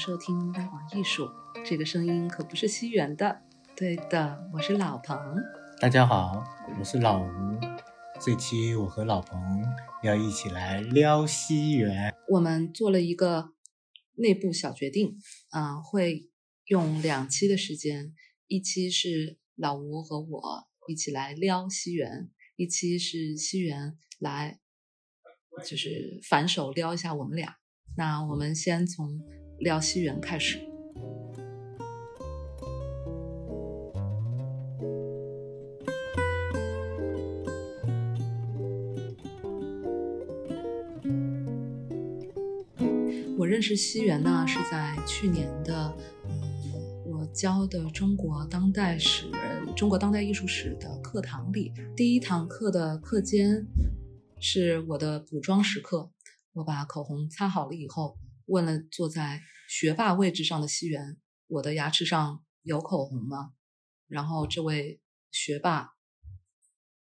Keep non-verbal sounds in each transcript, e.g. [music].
收听大广艺术，这个声音可不是西元的。对的，我是老彭。大家好，我是老吴。这期我和老彭要一起来撩西元。我们做了一个内部小决定，啊，会用两期的时间，一期是老吴和我一起来撩西元，一期是西元来，就是反手撩一下我们俩。那我们先从聊西园开始。我认识西园呢，是在去年的，嗯，我教的中国当代史、中国当代艺术史的课堂里，第一堂课的课间是我的补妆时刻。我把口红擦好了以后，问了坐在学霸位置上的西园：“我的牙齿上有口红吗？”然后这位学霸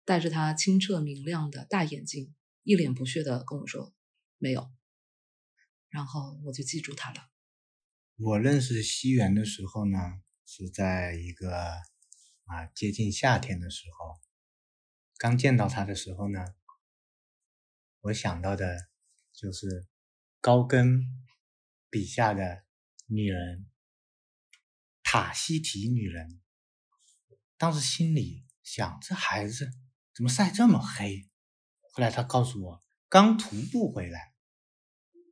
带着他清澈明亮的大眼睛，一脸不屑的跟我说：“没有。”然后我就记住他了。我认识西园的时候呢，是在一个啊接近夏天的时候，刚见到他的时候呢，我想到的。就是高跟笔下的女人，塔西提女人。当时心里想，这孩子怎么晒这么黑？后来他告诉我，刚徒步回来。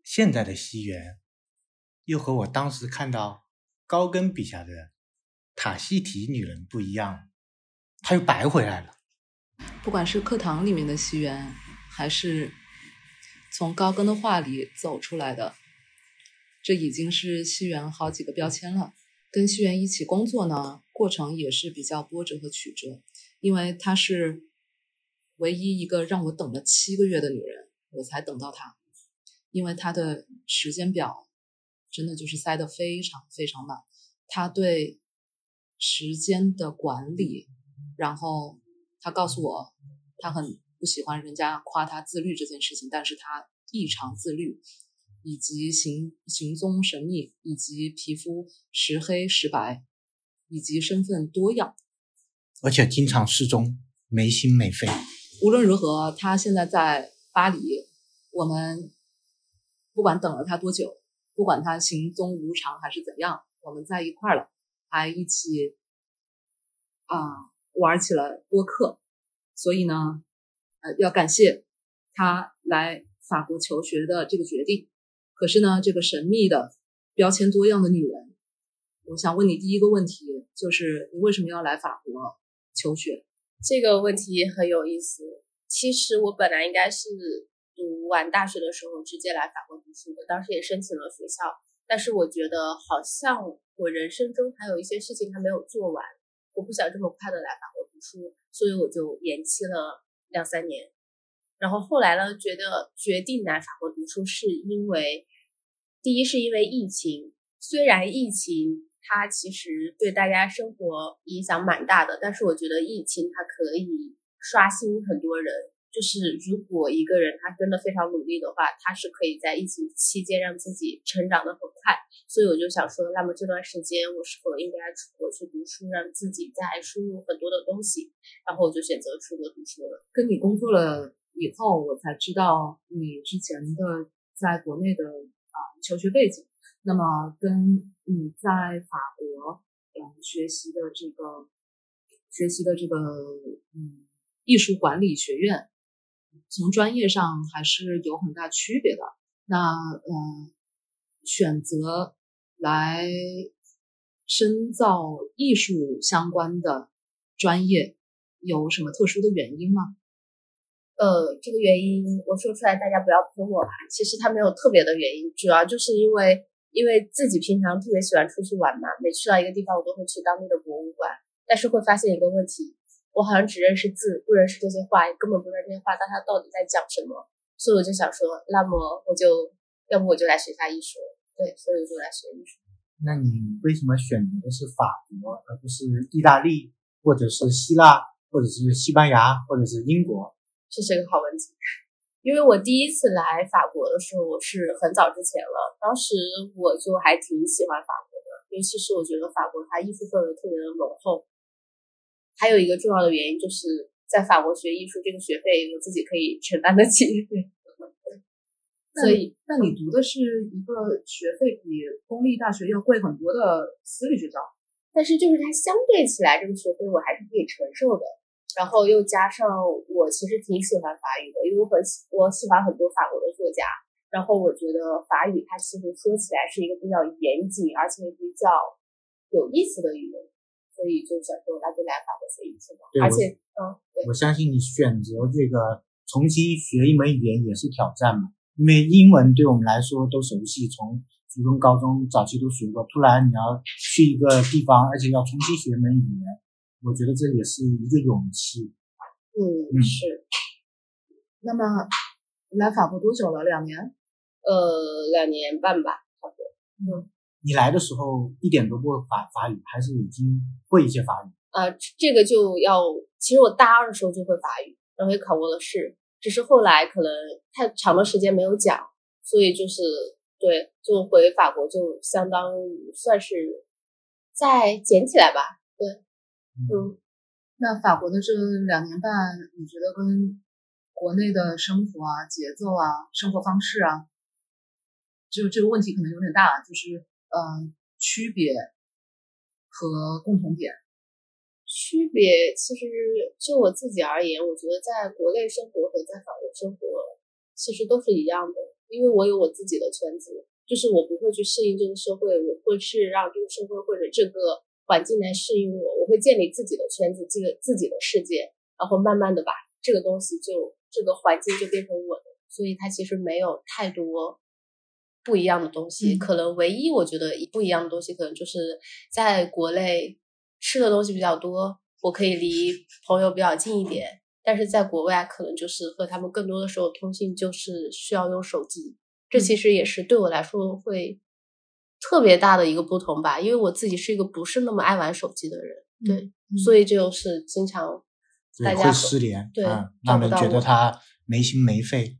现在的西园，又和我当时看到高更笔下的塔西提女人不一样，他又白回来了。不管是课堂里面的西园，还是。从高更的画里走出来的，这已经是西园好几个标签了。跟西园一起工作呢，过程也是比较波折和曲折，因为她是唯一一个让我等了七个月的女人，我才等到她。因为她的时间表真的就是塞得非常非常满，她对时间的管理，然后她告诉我，她很。不喜欢人家夸他自律这件事情，但是他异常自律，以及行行踪神秘，以及皮肤时黑时白，以及身份多样，而且经常失踪，没心没肺。无论如何，他现在在巴黎，我们不管等了他多久，不管他行踪无常还是怎样，我们在一块了，还一起啊玩起了播客，所以呢。呃要感谢他来法国求学的这个决定。可是呢，这个神秘的、标签多样的女人，我想问你第一个问题，就是你为什么要来法国求学？这个问题很有意思。其实我本来应该是读完大学的时候直接来法国读书的，当时也申请了学校，但是我觉得好像我人生中还有一些事情还没有做完，我不想这么快的来法国读书，所以我就延期了。两三年，然后后来呢？觉得决定来法国读书，是因为第一是因为疫情。虽然疫情它其实对大家生活影响蛮大的，但是我觉得疫情它可以刷新很多人。就是如果一个人他真的非常努力的话，他是可以在疫情期间让自己成长的很快。所以我就想说，那么这段时间我是否应该出国去读书，让自己再输入很多的东西？然后我就选择出国读书了。跟你工作了以后，我才知道你之前的在国内的啊求学背景。那么跟你在法国嗯学习的这个学习的这个嗯艺术管理学院。从专业上还是有很大区别的。那呃，选择来深造艺术相关的专业有什么特殊的原因吗？呃，这个原因我说出来大家不要喷我吧。其实它没有特别的原因，主要就是因为因为自己平常特别喜欢出去玩嘛，每去到一个地方我都会去当地的博物馆，但是会发现一个问题。我好像只认识字，不认识这些话，也根本不知道这些话，但它到底在讲什么。所以我就想说，那么我就要不我就来学下艺术。对，所以我就来学艺术。那你为什么选择的是法国，而不是意大利，或者是希腊，或者是西班牙，或者是英国？这是一个好问题。因为我第一次来法国的时候，我是很早之前了，当时我就还挺喜欢法国的，尤其是我觉得法国它艺术氛围特别的浓厚。还有一个重要的原因就是在法国学艺术，这个学费我自己可以承担得起。[laughs] 所以，那你读的是一个学费比公立大学要贵很多的私立学校，但是就是它相对起来，这个学费我还是可以承受的。然后又加上我其实挺喜欢法语的，因为我很喜我喜欢很多法国的作家。然后我觉得法语它其实说起来是一个比较严谨而且比较有意思的语言，所以就想说那就来法国学语言吧。而且，嗯，我相信你选择这个重新学一门语言也是挑战嘛，因为英文对我们来说都熟悉，从初中、高中早期都学过，突然你要去一个地方，而且要重新学一门语言。我觉得这也是一个勇气。嗯，是。那么来法国多久了？两年？呃，两年半吧，差不多。嗯。你来的时候一点都不会法法语，还是已经会一些法语？啊，这个就要，其实我大二的时候就会法语，然后也考过了试，只是后来可能太长的时间没有讲，所以就是对，就回法国就相当于算是再捡起来吧。嗯，那法国的这两年半，你觉得跟国内的生活啊、节奏啊、生活方式啊，就这个问题可能有点大，就是呃，区别和共同点。区别其实就我自己而言，我觉得在国内生活和在法国生活其实都是一样的，因为我有我自己的圈子，就是我不会去适应这个社会，我会是让这个社会或者这个。环境来适应我，我会建立自己的圈子，这个自己的世界，然后慢慢的把这个东西就这个环境就变成我的，所以它其实没有太多不一样的东西，可能唯一我觉得不一样的东西，可能就是在国内吃的东西比较多，我可以离朋友比较近一点，但是在国外可能就是和他们更多的时候通信就是需要用手机，这其实也是对我来说会。特别大的一个不同吧，因为我自己是一个不是那么爱玩手机的人，对，所以就是经常大家会失联，对，让人觉得他没心没肺，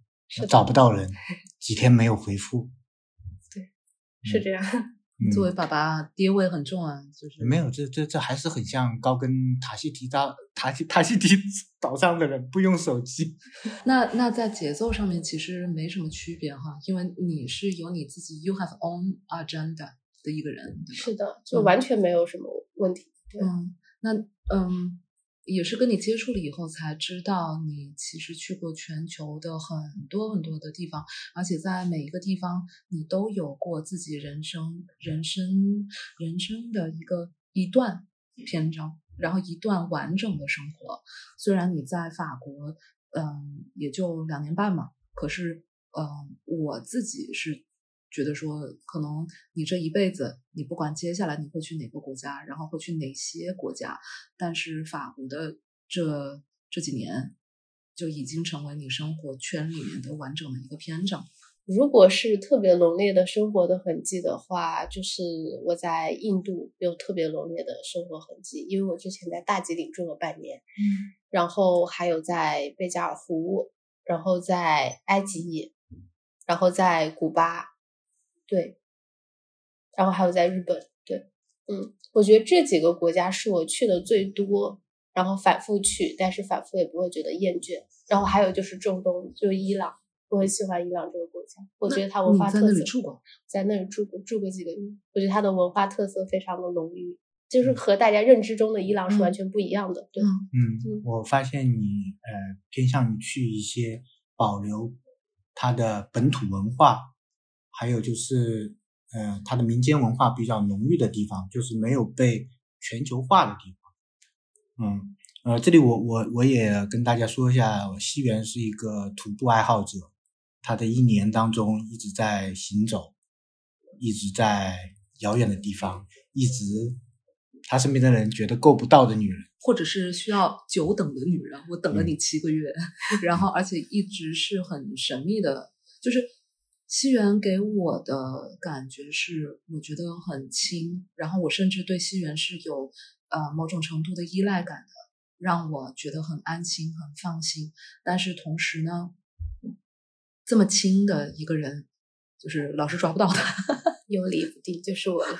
找不到人，[laughs] 几天没有回复，对，是这样。[laughs] 作为爸爸，爹味很重啊，就是没有，这这这还是很像高跟塔西提岛塔西塔西提 [laughs] 岛上的人不用手机。[laughs] 那那在节奏上面其实没什么区别哈，因为你是有你自己 you have own agenda 的一个人，是的，就完全没有什么问题。嗯，那嗯。也是跟你接触了以后才知道，你其实去过全球的很多很多的地方，而且在每一个地方你都有过自己人生、人生、人生的一个一段篇章，然后一段完整的生活。虽然你在法国，嗯，也就两年半嘛，可是，嗯，我自己是。觉得说，可能你这一辈子，你不管接下来你会去哪个国家，然后会去哪些国家，但是法国的这这几年就已经成为你生活圈里面的完整的一个篇章。如果是特别浓烈的生活的痕迹的话，就是我在印度有特别浓烈的生活痕迹，因为我之前在大吉岭住了半年，嗯，然后还有在贝加尔湖，然后在埃及，然后在古巴。对，然后还有在日本，对，嗯，我觉得这几个国家是我去的最多，然后反复去，但是反复也不会觉得厌倦。然后还有就是中东，就伊朗，我很喜欢伊朗这个国家，我觉得它文化特色。在那里住过？在那里住过，住过几个月。我觉得它的文化特色非常的浓郁，就是和大家认知中的伊朗是完全不一样的。对，嗯，我发现你呃偏向于去一些保留它的本土文化。还有就是，呃，它的民间文化比较浓郁的地方，就是没有被全球化的地方。嗯，呃，这里我我我也跟大家说一下，西元是一个徒步爱好者，他的一年当中一直在行走，一直在遥远的地方，一直他身边的人觉得够不到的女人，或者是需要久等的女人，我等了你七个月，[laughs] 然后而且一直是很神秘的，就是。西园给我的感觉是，我觉得很轻，然后我甚至对西园是有呃某种程度的依赖感的，让我觉得很安心、很放心。但是同时呢，这么轻的一个人，就是老是抓不到他，[laughs] 有理不定就是我了。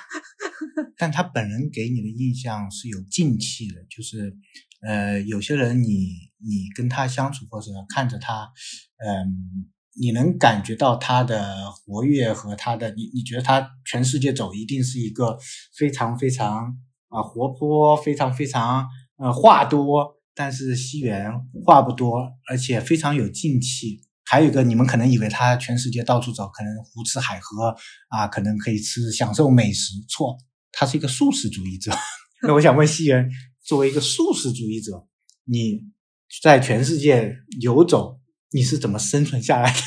[laughs] 但他本人给你的印象是有静气的，就是呃，有些人你你跟他相处或者看着他，嗯、你能感觉到他的活跃和他的你你觉得他全世界走一定是一个非常非常啊、活泼，非常非常呃话多，但是西元话不多，而且非常有静气。还有一个，你们可能以为他全世界到处走，可能胡吃海喝啊，可能可以吃享受美食，错，他是一个素食主义者。[laughs] 那我想问西元，作为一个素食主义者，你在全世界游走，你是怎么生存下来的？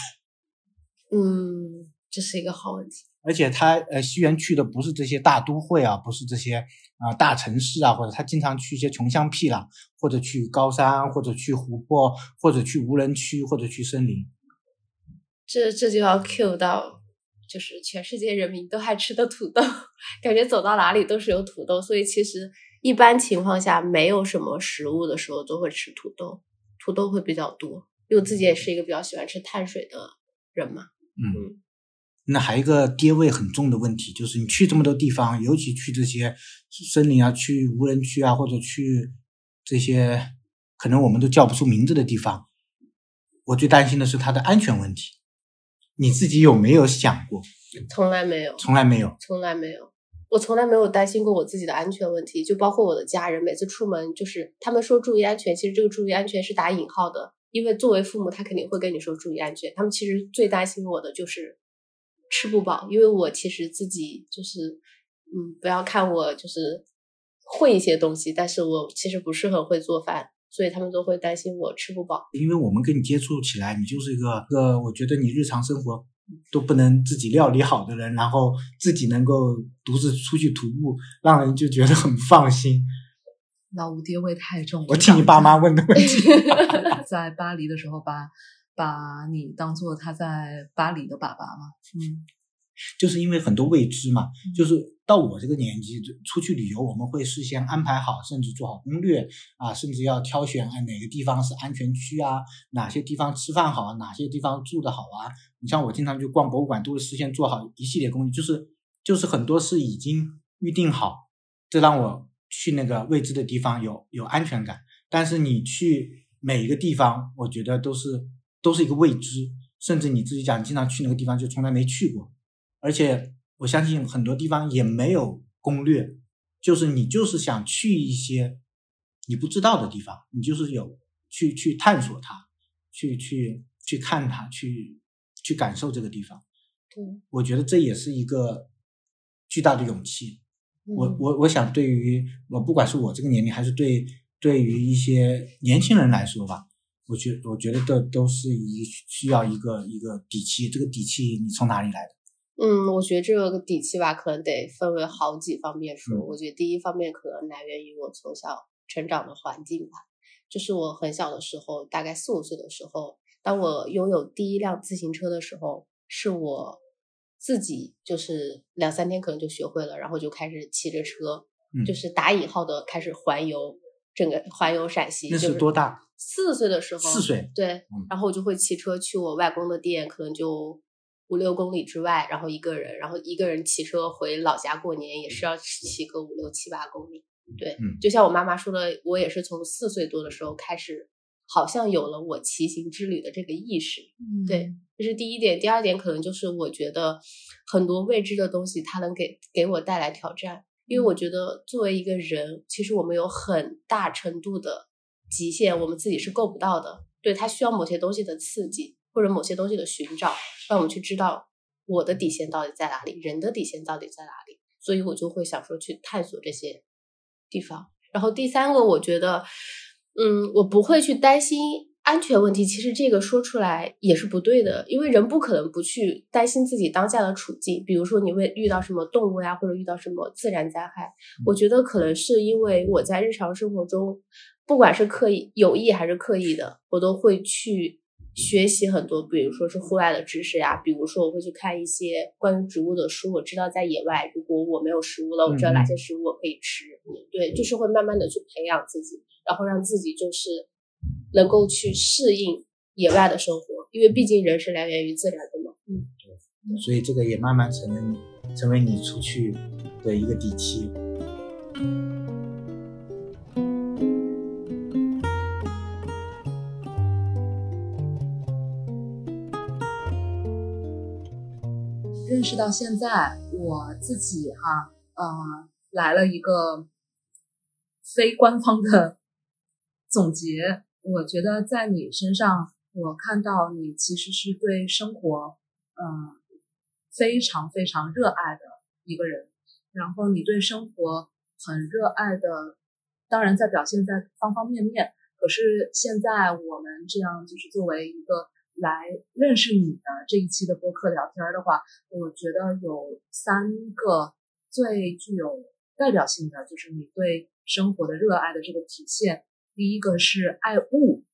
[laughs] 嗯，这是一个好问题。而且他呃，西元去的不是这些大都会啊，不是这些啊、大城市啊，或者他经常去一些穷乡僻壤，或者去高山，或者去湖泊，或者去无人区，或者去森林。这这就要 cue 到，就是全世界人民都爱吃的土豆，[laughs] 感觉走到哪里都是有土豆，所以其实一般情况下没有什么食物的时候都会吃土豆，土豆会比较多。因为我自己也是一个比较喜欢吃碳水的人嘛。嗯，那还有一个爹味很重的问题，就是你去这么多地方，尤其去这些森林啊、去无人区啊，或者去这些可能我们都叫不出名字的地方，我最担心的是它的安全问题。你自己有没有想过？从来没有，从来没有。从来没有，我从来没有担心过我自己的安全问题，就包括我的家人，每次出门就是他们说注意安全，其实这个注意安全是打引号的，因为作为父母，他肯定会跟你说注意安全。他们其实最担心我的就是吃不饱，因为我其实自己就是，嗯，不要看我就是会一些东西，但是我其实不是很会做饭，所以他们都会担心我吃不饱。因为我们跟你接触起来，你就是一个一个，我觉得你日常生活都不能自己料理好的人，然后自己能够独自出去徒步，让人就觉得很放心。老吴爹味太重。我替你爸妈问的问题。[laughs] 在巴黎的时候把把你当做他在巴黎的爸爸吗？嗯，就是因为很多未知嘛，嗯就是到我这个年纪就出去旅游，我们会事先安排好，甚至做好攻略啊，甚至要挑选啊哪个地方是安全区啊，哪些地方吃饭好啊，哪些地方住的好啊。你像我经常去逛博物馆，都会事先做好一系列攻略，就是就是很多是已经预定好，这让我去那个未知的地方有有安全感。但是你去每一个地方，我觉得都是都是一个未知，甚至你自己讲，你经常去那个地方就从来没去过，而且我相信很多地方也没有攻略，就是你就是想去一些你不知道的地方，你就是有去去探索它，去去去看它，去去感受这个地方。对，我觉得这也是一个巨大的勇气。我嗯我我想，对于我不管是我这个年龄，还是对对于一些年轻人来说吧，我觉我觉得这都是一需要一个一个底气。这个底气你从哪里来的？嗯，我觉得这个底气吧，可能得分为好几方面说。嗯我觉得第一方面可能来源于我从小成长的环境吧，就是我很小的时候，大概四五岁的时候，当我拥有第一辆自行车的时候，是我自己就是两三天可能就学会了，然后就开始骑着车，嗯就是打引号的开始环游整个环游陕西。那就是多大？四岁的时候，四岁。对嗯，然后我就会骑车去我外公的店，可能就五六公里之外，然后一个人，然后一个人骑车回老家过年，也是要骑个五六七八公里。对，嗯就像我妈妈说的，我也是从四岁多的时候开始，好像有了我骑行之旅的这个意识。嗯对，这是第一点。第二点可能就是我觉得很多未知的东西，它能给给我带来挑战。因为我觉得作为一个人，其实我们有很大程度的极限，我们自己是够不到的。对，它需要某些东西的刺激，或者某些东西的寻找，让我们去知道我的底线到底在哪里，人的底线到底在哪里。所以我就会想说去探索这些地方。然后第三个，我觉得，嗯，我不会去担心安全问题。其实这个说出来也是不对的，因为人不可能不去担心自己当下的处境。比如说你会遇到什么动物呀，或者遇到什么自然灾害，我觉得可能是因为我在日常生活中，不管是刻意有意还是刻意的，我都会去学习很多，比如说是户外的知识呀，比如说我会去看一些关于植物的书，我知道在野外，如果我没有食物了，我知道哪些食物我可以吃。对，就是会慢慢的去培养自己，然后让自己就是能够去适应野外的生活，因为毕竟人是来源于自然的嘛。嗯，对所以这个也慢慢成为你成为你出去的一个底气。认识到现在，我自己哈，呃，来了一个非官方的总结。我觉得在你身上，我看到你其实是对生活，嗯，非常非常热爱的一个人。然后你对生活很热爱的，当然在表现在方方面面。可是现在我们这样就是作为一个。来认识你的这一期的播客聊天的话，我觉得有三个最具有代表性的，就是你对生活的热爱的这个体现。第一个是爱物，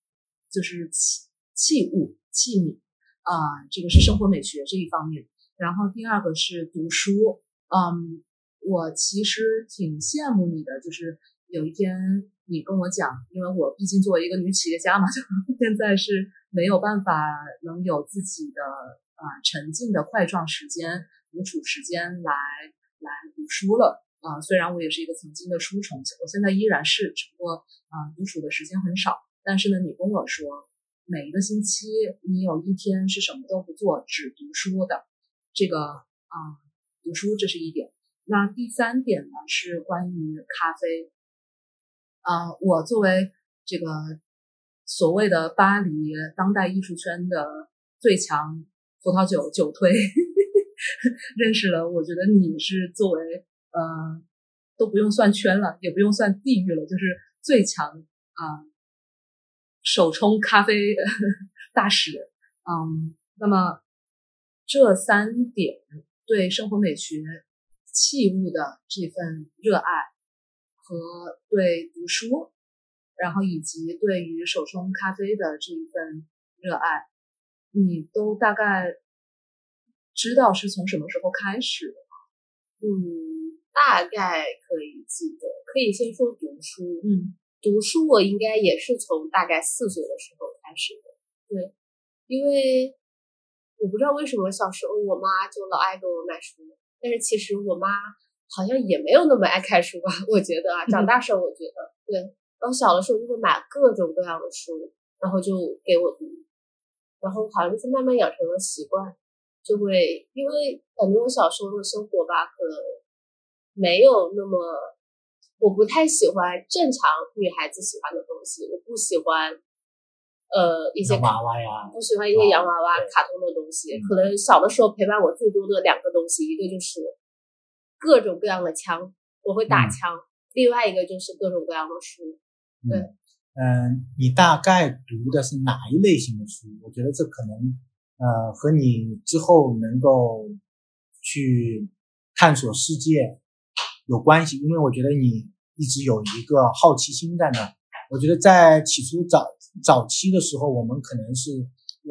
就是器器物器皿啊，这个是生活美学这一方面。然后第二个是读书，嗯，我其实挺羡慕你的，就是有一天。你跟我讲，因为我毕竟作为一个女企业家嘛，[laughs] 就现在是没有办法能有自己的呃沉浸的块状时间、独处时间来来读书了啊。虽然我也是一个曾经的书虫，我现在依然是，只不过啊独处的时间很少。但是呢，你跟我说，每一个星期你有一天是什么都不做，只读书的，这个啊读书这是一点。那第三点呢是关于咖啡。啊，我作为这个所谓的巴黎当代艺术圈的最强葡萄酒酒推，[laughs] 认识了。我觉得你是作为呃都不用算圈了，也不用算地域了，就是最强啊手冲咖啡 [laughs] 大使。嗯，那么这三点对生活美学器物的这份热爱。和对读书，然后以及对于手冲咖啡的这一份热爱，你都大概知道是从什么时候开始的吗？嗯，大概可以记得。可以先说读书。嗯，读书我应该也是从大概四岁的时候开始的。对，因为我不知道为什么小时候我妈就老爱给我买书，但是其实我妈。好像也没有那么爱看书吧，我觉得啊，长大时候我觉得对，然后小的时候就会买各种各样的书，然后就给我读，然后好像就是慢慢养成了习惯，就会因为感觉我小时候的生活吧，可能没有那么，我不太喜欢正常女孩子喜欢的东西，我不喜欢呃一些娃娃呀，不喜欢一些洋娃娃、卡通的东西，可能小的时候陪伴我最多的两个东西，一个就是。各种各样的枪，我会打枪。另外一个就是各种各样的书。对，嗯，你大概读的是哪一类型的书？我觉得这可能呃和你之后能够去探索世界有关系，因为我觉得你一直有一个好奇心在那。我觉得在起初早早期的时候，我们可能是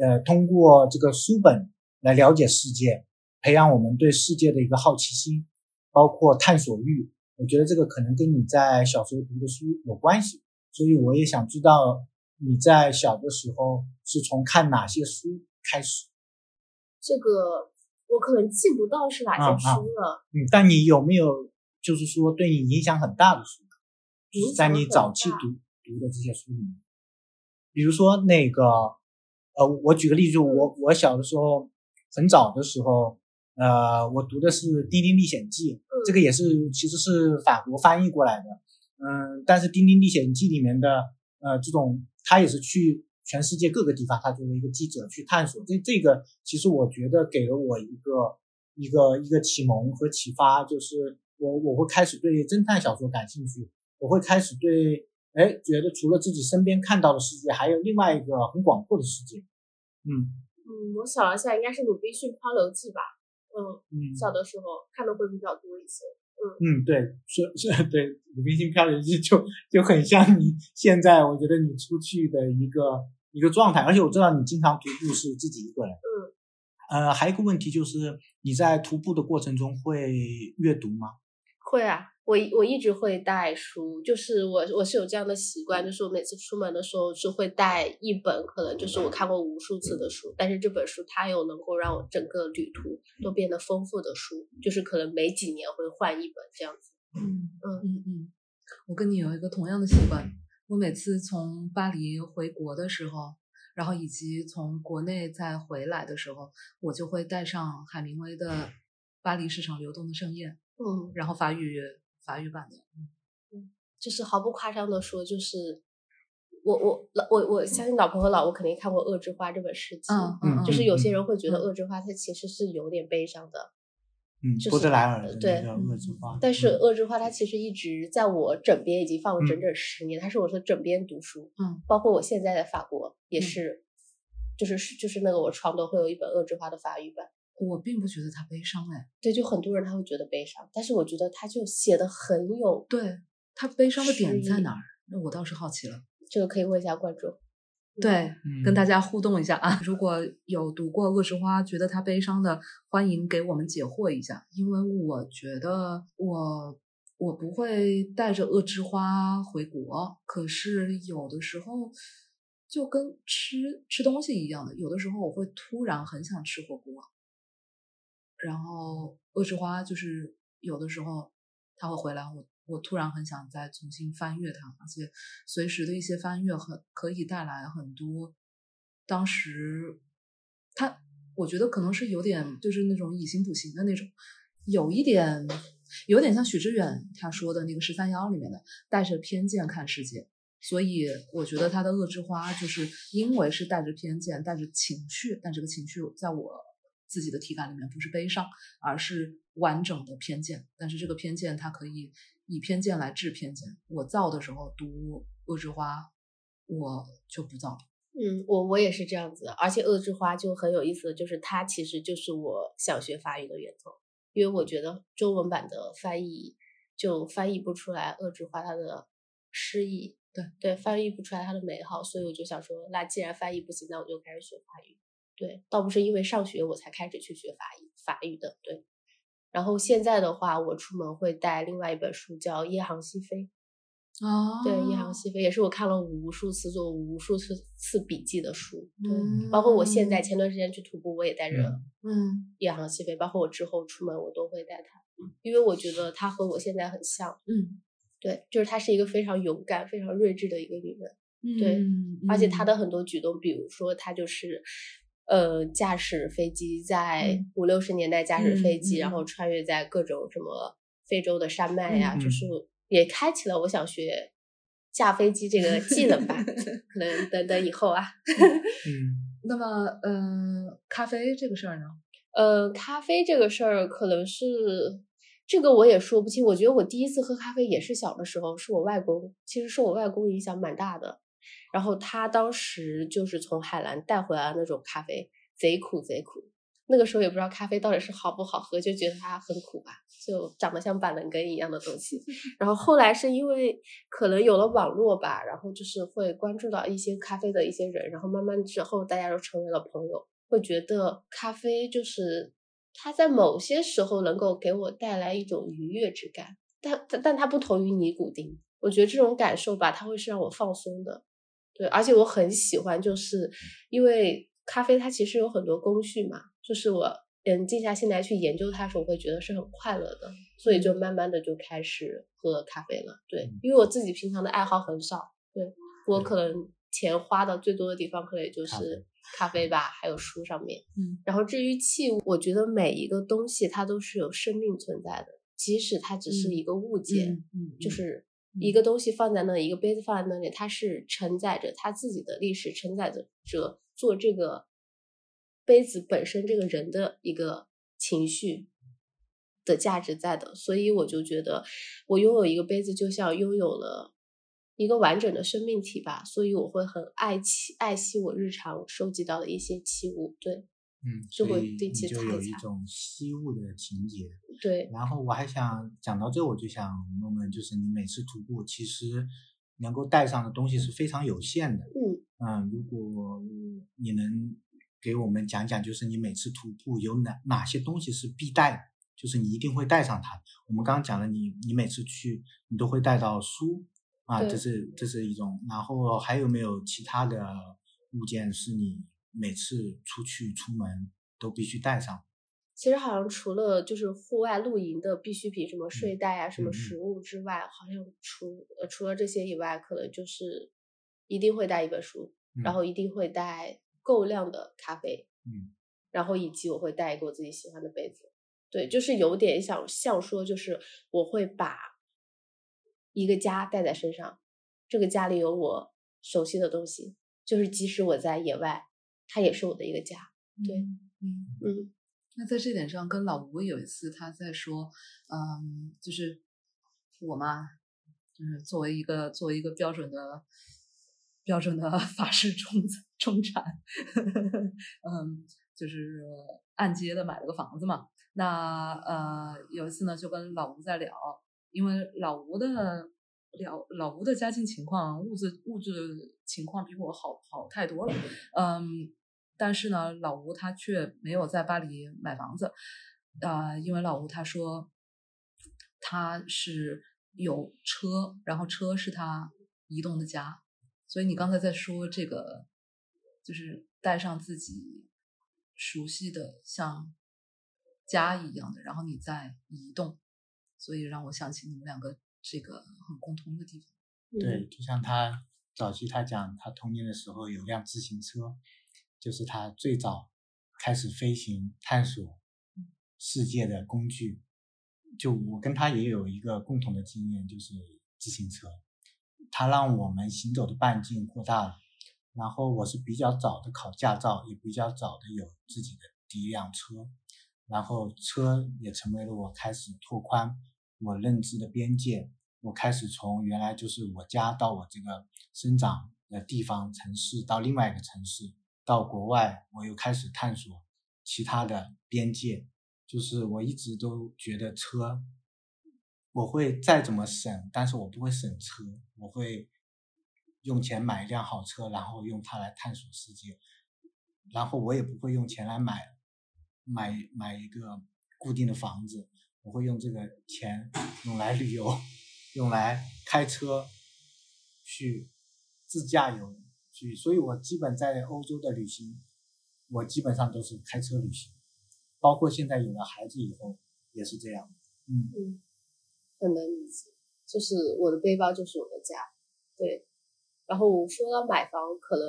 呃通过这个书本来了解世界，培养我们对世界的一个好奇心。包括探索欲，我觉得这个可能跟你在小时候读的书有关系，所以我也想知道你在小的时候是从看哪些书开始。这个我可能记不到是哪些书了。嗯，但你有没有就是说对你影响很大的书？就是在你早期读读的这些书里面，比如说那个，呃，我举个例子，我我小的时候很早的时候。呃，我读的是《丁丁历险记》，这个也是其实是法国翻译过来的。嗯，但是《丁丁历险记》里面的呃这种，他也是去全世界各个地方，他作为一个记者去探索。这这个其实我觉得给了我一个一个一个启蒙和启发，就是我我会开始对侦探小说感兴趣，我会开始对哎觉得除了自己身边看到的世界，还有另外一个很广阔的世界。嗯嗯，我想了一下，应该是《鲁滨逊漂流记》吧。嗯嗯，小的时候看的会比较多一些。嗯嗯，对，是是，对，《鲁滨逊漂流记》就就很像你现在，我觉得你出去的一个一个状态。而且我知道你经常徒步是自己一个人。嗯。呃，还有一个问题就是你在徒步的过程中会阅读吗？会啊，我我一直会带书，就是我我是有这样的习惯，就是我每次出门的时候是会带一本，可能就是我看过无数次的书，但是这本书它又能够让我整个旅途都变得丰富的书，就是可能每几年会换一本这样子。嗯嗯嗯嗯，我跟你有一个同样的习惯，我每次从巴黎回国的时候，然后以及从国内再回来的时候，我就会带上海明威的《巴黎市场流动的盛宴》，嗯，然后法语法语版的。嗯就是毫不夸张的说，就是我我老我我相信老婆和老吴肯定看过《恶之花》这本诗集，嗯嗯，就是有些人会觉得嗯《恶之花》它其实是有点悲伤的，嗯就，是波德莱尔的对那个《恶之花》，但是《嗯恶之花》它其实一直在我枕边已经放了整整十年，它是我的枕边读书，嗯，包括我现在的法国也嗯是，就是就是那个我床头会有一本《恶之花》的法语版。我并不觉得他悲伤哎，对，就很多人他会觉得悲伤，但是我觉得他就写的很有，对他悲伤的点在哪儿？那我倒是好奇了。这个可以问一下观众。对，嗯跟大家互动一下啊！如果有读过《恶之花》，觉得它悲伤的，欢迎给我们解惑一下。因为我觉得我我不会带着《恶之花》回国，可是有的时候就跟吃吃东西一样的，有的时候我会突然很想吃火锅，然后《恶之花》就是有的时候它会回来，我我突然很想再重新翻阅它，而且随时的一些翻阅很可以带来很多当时它，我觉得可能是有点就是那种以形补形的那种，有一点有点像许知远他说的那个十三幺里面的带着偏见看世界。所以我觉得他的《恶之花》就是因为是带着偏见、带着情绪，但这个情绪在我自己的体感里面不是悲伤，而是完整的偏见。但是这个偏见它可以以偏见来治偏见。我造的时候读《恶之花》，我就不造。嗯，我我也是这样子，而且《恶之花》就很有意思的就是它其实就是我想学法语的源头，因为我觉得中文版的翻译就翻译不出来《恶之花》它的诗意，对对，翻译不出来它的美好，所以我就想说，那既然翻译不行，那我就开始学法语。对，倒不是因为上学我才开始去学法语法语的，对。然后现在的话，我出门会带另外一本书，叫《夜航西飞》。哦对，《夜航西飞》也是我看了无数次、做无数次次笔记的书。对，嗯包括我现在前段时间去徒步，我也带着《嗯夜航西飞》，包括我之后出门我都会带它，因为我觉得它和我现在很像。嗯对，就是她是一个非常勇敢、非常睿智的一个女人。嗯，对嗯而且她的很多举动，比如说她就是，呃，驾驶飞机在嗯五六十年代驾驶飞机，嗯嗯然后穿越在各种什么非洲的山脉呀、嗯就是也开启了我想学驾飞机这个技能吧。[laughs] 可能等等以后啊，[laughs] 嗯那么呃，咖啡这个事儿呢？呃，咖啡这个事儿可能是这个我也说不清。我觉得我第一次喝咖啡也是小的时候，是我外公，其实受我外公影响蛮大的。然后他当时就是从海南带回来的那种咖啡，贼苦贼苦。那个时候也不知道咖啡到底是好不好喝，就觉得它很苦吧，就长得像板蓝根一样的东西。[laughs] 然后后来是因为可能有了网络吧，然后就是会关注到一些咖啡的一些人，然后慢慢之后大家都成为了朋友，会觉得咖啡就是它在某些时候能够给我带来一种愉悦之感，但但但它不同于尼古丁，我觉得这种感受吧，它会是让我放松的。对，而且我很喜欢，就是因为咖啡它其实有很多工序嘛，就是我嗯静下心来去研究它的时候，我会觉得是很快乐的，所以就慢慢的就开始喝咖啡了。对，因为我自己平常的爱好很少，对我可能钱花的最多的地方可能也就是咖啡吧，还有书上面。嗯。然后至于器物，我觉得每一个东西它都是有生命存在的，即使它只是嗯一个物件，嗯嗯，就是嗯一个东西放在那里，一个杯子放在那里，它是承载着它自己的历史，承载着着做这个杯子本身这个人的一个情绪的价值在的，所以我就觉得我拥有一个杯子，就像拥有了一个完整的生命体吧，所以我会很爱惜爱惜我日常收集到的一些器物，对嗯，就会所以你就有一种惜物的情节。对，然后我还想讲到这，我就想问问，就是你每次徒步，其实能够带上的东西是非常有限的。嗯嗯，如果你能给我们讲讲，就是你每次徒步有哪哪些东西是必带的？就是你一定会带上它。我们刚刚讲了，你你每次去你都会带到书啊，这是这是一种。然后还有没有其他的物件是你每次出去出门都必须带上？其实好像除了就是户外露营的必需品，什么睡袋啊、什么食物之外，好像除呃除了这些以外，可能就是一定会带一本书，然嗯后一定会带够量的咖啡，嗯然后以及我会带一个我自己喜欢的杯子。对，就是有点想像说，就是我会把一个家带在身上，这个家里有我熟悉的东西，就是即使我在野外，它也是我的一个家。对嗯嗯。嗯那在这点上，跟老吴有一次他在说，嗯，就是我嘛，就是作为一个作为一个标准的标准的 [laughs] 法式中中产，嗯，就是按揭的买了个房子嘛。那呃有一次呢，就跟老吴在聊，因为老吴的聊老吴的家境情况、物质物质情况比我好好太多了，嗯。但是呢，老吴他却没有在巴黎买房子，啊、因为老吴他说他是有车，然后车是他移动的家，所以你刚才在说这个，就是带上自己熟悉的像家一样的，然后你再移动，所以让我想起你们两个这个很共通的地方。嗯。对，就像他早期他讲，他童年的时候有辆自行车，就是他最早开始飞行探索世界的工具。就我跟他也有一个共同的经验，就是自行车，它让我们行走的半径扩大了。然后我是比较早的考驾照，也比较早的有自己的第一辆车，然后车也成为了我开始拓宽我认知的边界。我开始从原来就是我家到我这个生长的地方城市，到另外一个城市，到国外，我又开始探索其他的边界。就是我一直都觉得车，我会再怎么省，但是我不会省车，我会用钱买一辆好车，然后用它来探索世界，然后我也不会用钱来买买买一个固定的房子，我会用这个钱用来旅游，用来开车去自驾游所以我基本在欧洲的旅行，我基本上都是开车旅行，包括现在有了孩子以后也是这样。嗯，嗯，很能理解。就是我的背包就是我的家，对。然后说到买房，可能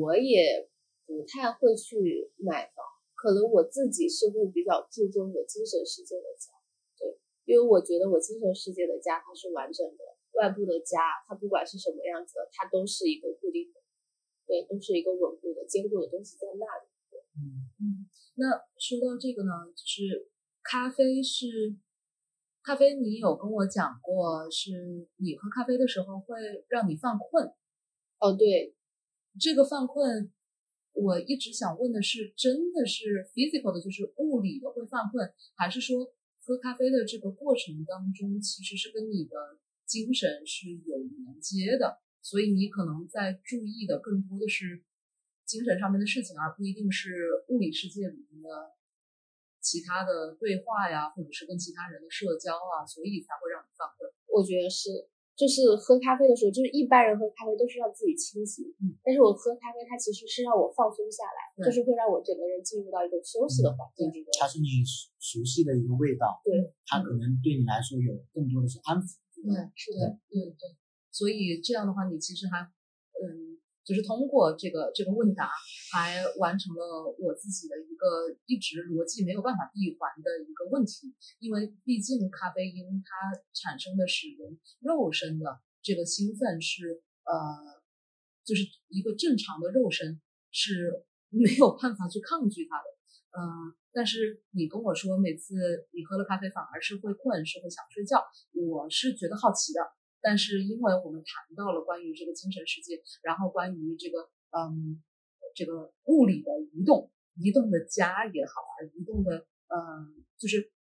我也不太会去买房，可能我自己是会比较注重我精神世界的家，对，因为我觉得我精神世界的家它是完整的，外部的家它不管是什么样子的，它都是一个固定的，对，都是一个稳固的、坚固的东西在那里。嗯，那说到这个呢，就是咖啡是咖啡，你有跟我讲过，是你喝咖啡的时候会让你犯困。哦，对，这个犯困，我一直想问的是，真的是 physical 的，就是物理的会犯困，还是说喝咖啡的这个过程当中，其实是跟你的精神是有连接的，所以你可能在注意的更多的是精神上面的事情，而不一定是物理世界里面的其他的对话呀，或者是跟其他人的社交啊，所以才会让你犯困。我觉得是，就是喝咖啡的时候，就是一般人喝咖啡都是让自己清醒，嗯，但是我喝咖啡，它其实是让我放松下来，就是会让我整个人进入到一种休息的环境之中。它是你熟熟悉的一个味道，对，它可能对你来说有更多的是安抚。对，是的，对对。所以这样的话，你其实还，嗯，就是通过这个这个问答，还完成了我自己的一个一直逻辑没有办法闭环的一个问题。因为毕竟咖啡因它产生的使人肉身的这个兴奋是，呃，就是一个正常的肉身是没有办法去抗拒它的。嗯、但是你跟我说，每次你喝了咖啡反而是会困，是会想睡觉，我是觉得好奇的。但是因为我们谈到了关于这个精神世界，然后关于这个嗯这个物理的移动，移动的家也好啊，移动的嗯就是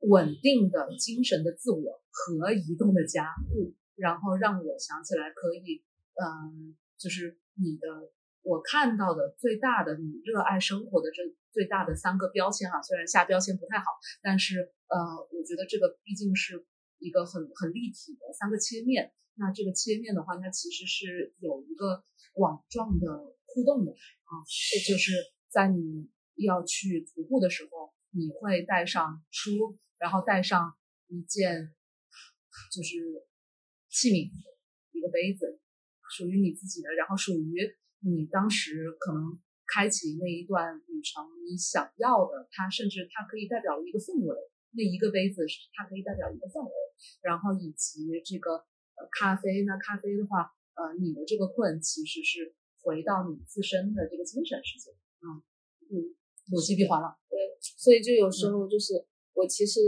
稳定的精神的自我和移动的家，嗯，然后让我想起来可以嗯就是你的我看到的最大的你热爱生活的这最大的三个标签啊，虽然下标签不太好，但是呃，我觉得这个毕竟是一个很很立体的三个切面。那这个切面的话，它其实是有一个网状的互动的啊，这就是在你要去徒步的时候，你会带上书，然后带上一件就是器皿，一个杯子，属于你自己的，然后属于你当时可能开启那一段旅程你想要的，它甚至它可以代表一个氛围，那一个杯子它可以代表一个氛围，然后以及这个。呃，咖啡那咖啡的话，呃，你的这个困其实是回到你自身的这个精神世界，嗯嗯，逻辑闭环了。对，所以就有时候就是我其实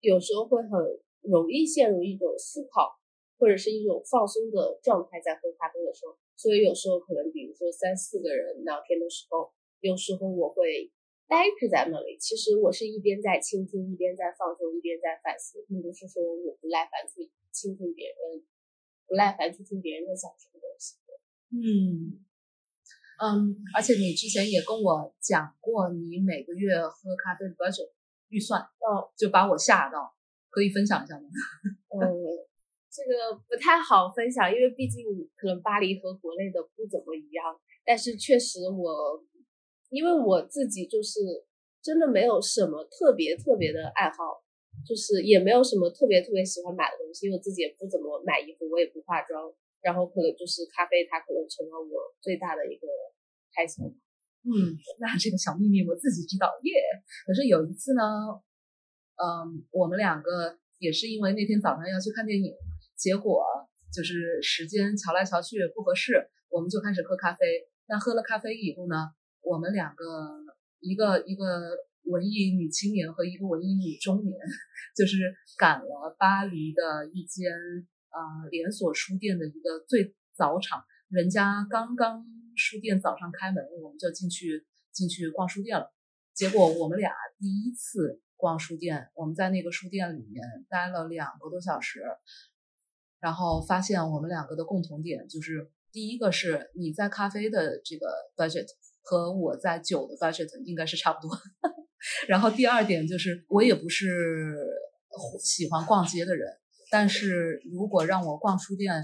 有时候会很容易陷入一种思考或者是一种放松的状态，在喝咖啡的时候。所以有时候可能比如说三四个人聊天的时候，有时候我会呆滞在那里。其实我是一边在倾听，一边在放松，一边在反思，并不是说我不耐烦去。倾听别人，不耐烦去听别人在讲什么东西。嗯嗯，而且你之前也跟我讲过，你每个月喝咖啡的 budget 预算，哦，就把我吓到，可以分享一下吗？[laughs] 嗯，这个不太好分享，因为毕竟可能巴黎和国内的不怎么一样。但是确实我，因为我自己就是真的没有什么特别特别的爱好。就是也没有什么特别特别喜欢买的东西，因为我自己也不怎么买衣服，我也不化妆，然后可能就是咖啡，它可能成了我最大的一个开销。嗯，那这个小秘密我自己知道耶。可是有一次呢，嗯，我们两个也是因为那天早上要去看电影，结果就是时间瞧来瞧去不合适，我们就开始喝咖啡。那喝了咖啡以后呢，我们两个一个一个。文艺女青年和一个文艺女中年，就是赶了巴黎的一间呃连锁书店的一个最早场，人家刚刚书店早上开门，我们就进去进去逛书店了。结果我们俩第一次逛书店，我们在那个书店里面待了两个多小时，然后发现我们两个的共同点就是，第一个是你在咖啡的这个 budget 和我在酒的 budget 应该是差不多。[laughs] 然后第二点就是，我也不是喜欢逛街的人，但是如果让我逛书店，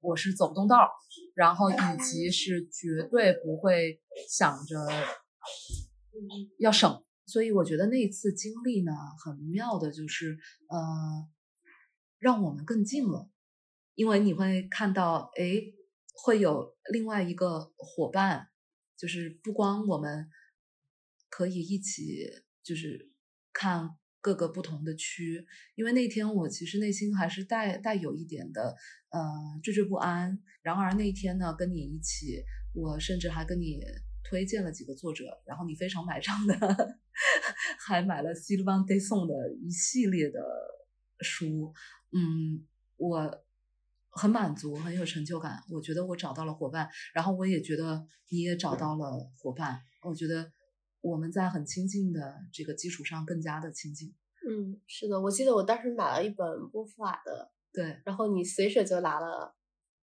我是走不动道儿，然后以及是绝对不会想着要省，所以我觉得那次经历呢，很妙的就是，呃，让我们更近了，因为你会看到，哎，会有另外一个伙伴，就是不光我们。可以一起就是看各个不同的区，因为那天我其实内心还是带带有一点的呃惴惴不安。然而那天呢，跟你一起，我甚至还跟你推荐了几个作者，然后你非常买账的，[laughs] 还买了 Sylvain Tesson 的一系列的书。嗯，我很满足，很有成就感。我觉得我找到了伙伴，然后我也觉得你也找到了伙伴。我觉得。我们在很亲近的这个基础上更加的亲近。嗯，是的，我记得我当时买了一本波伏娃的，对，然后你随手就拿了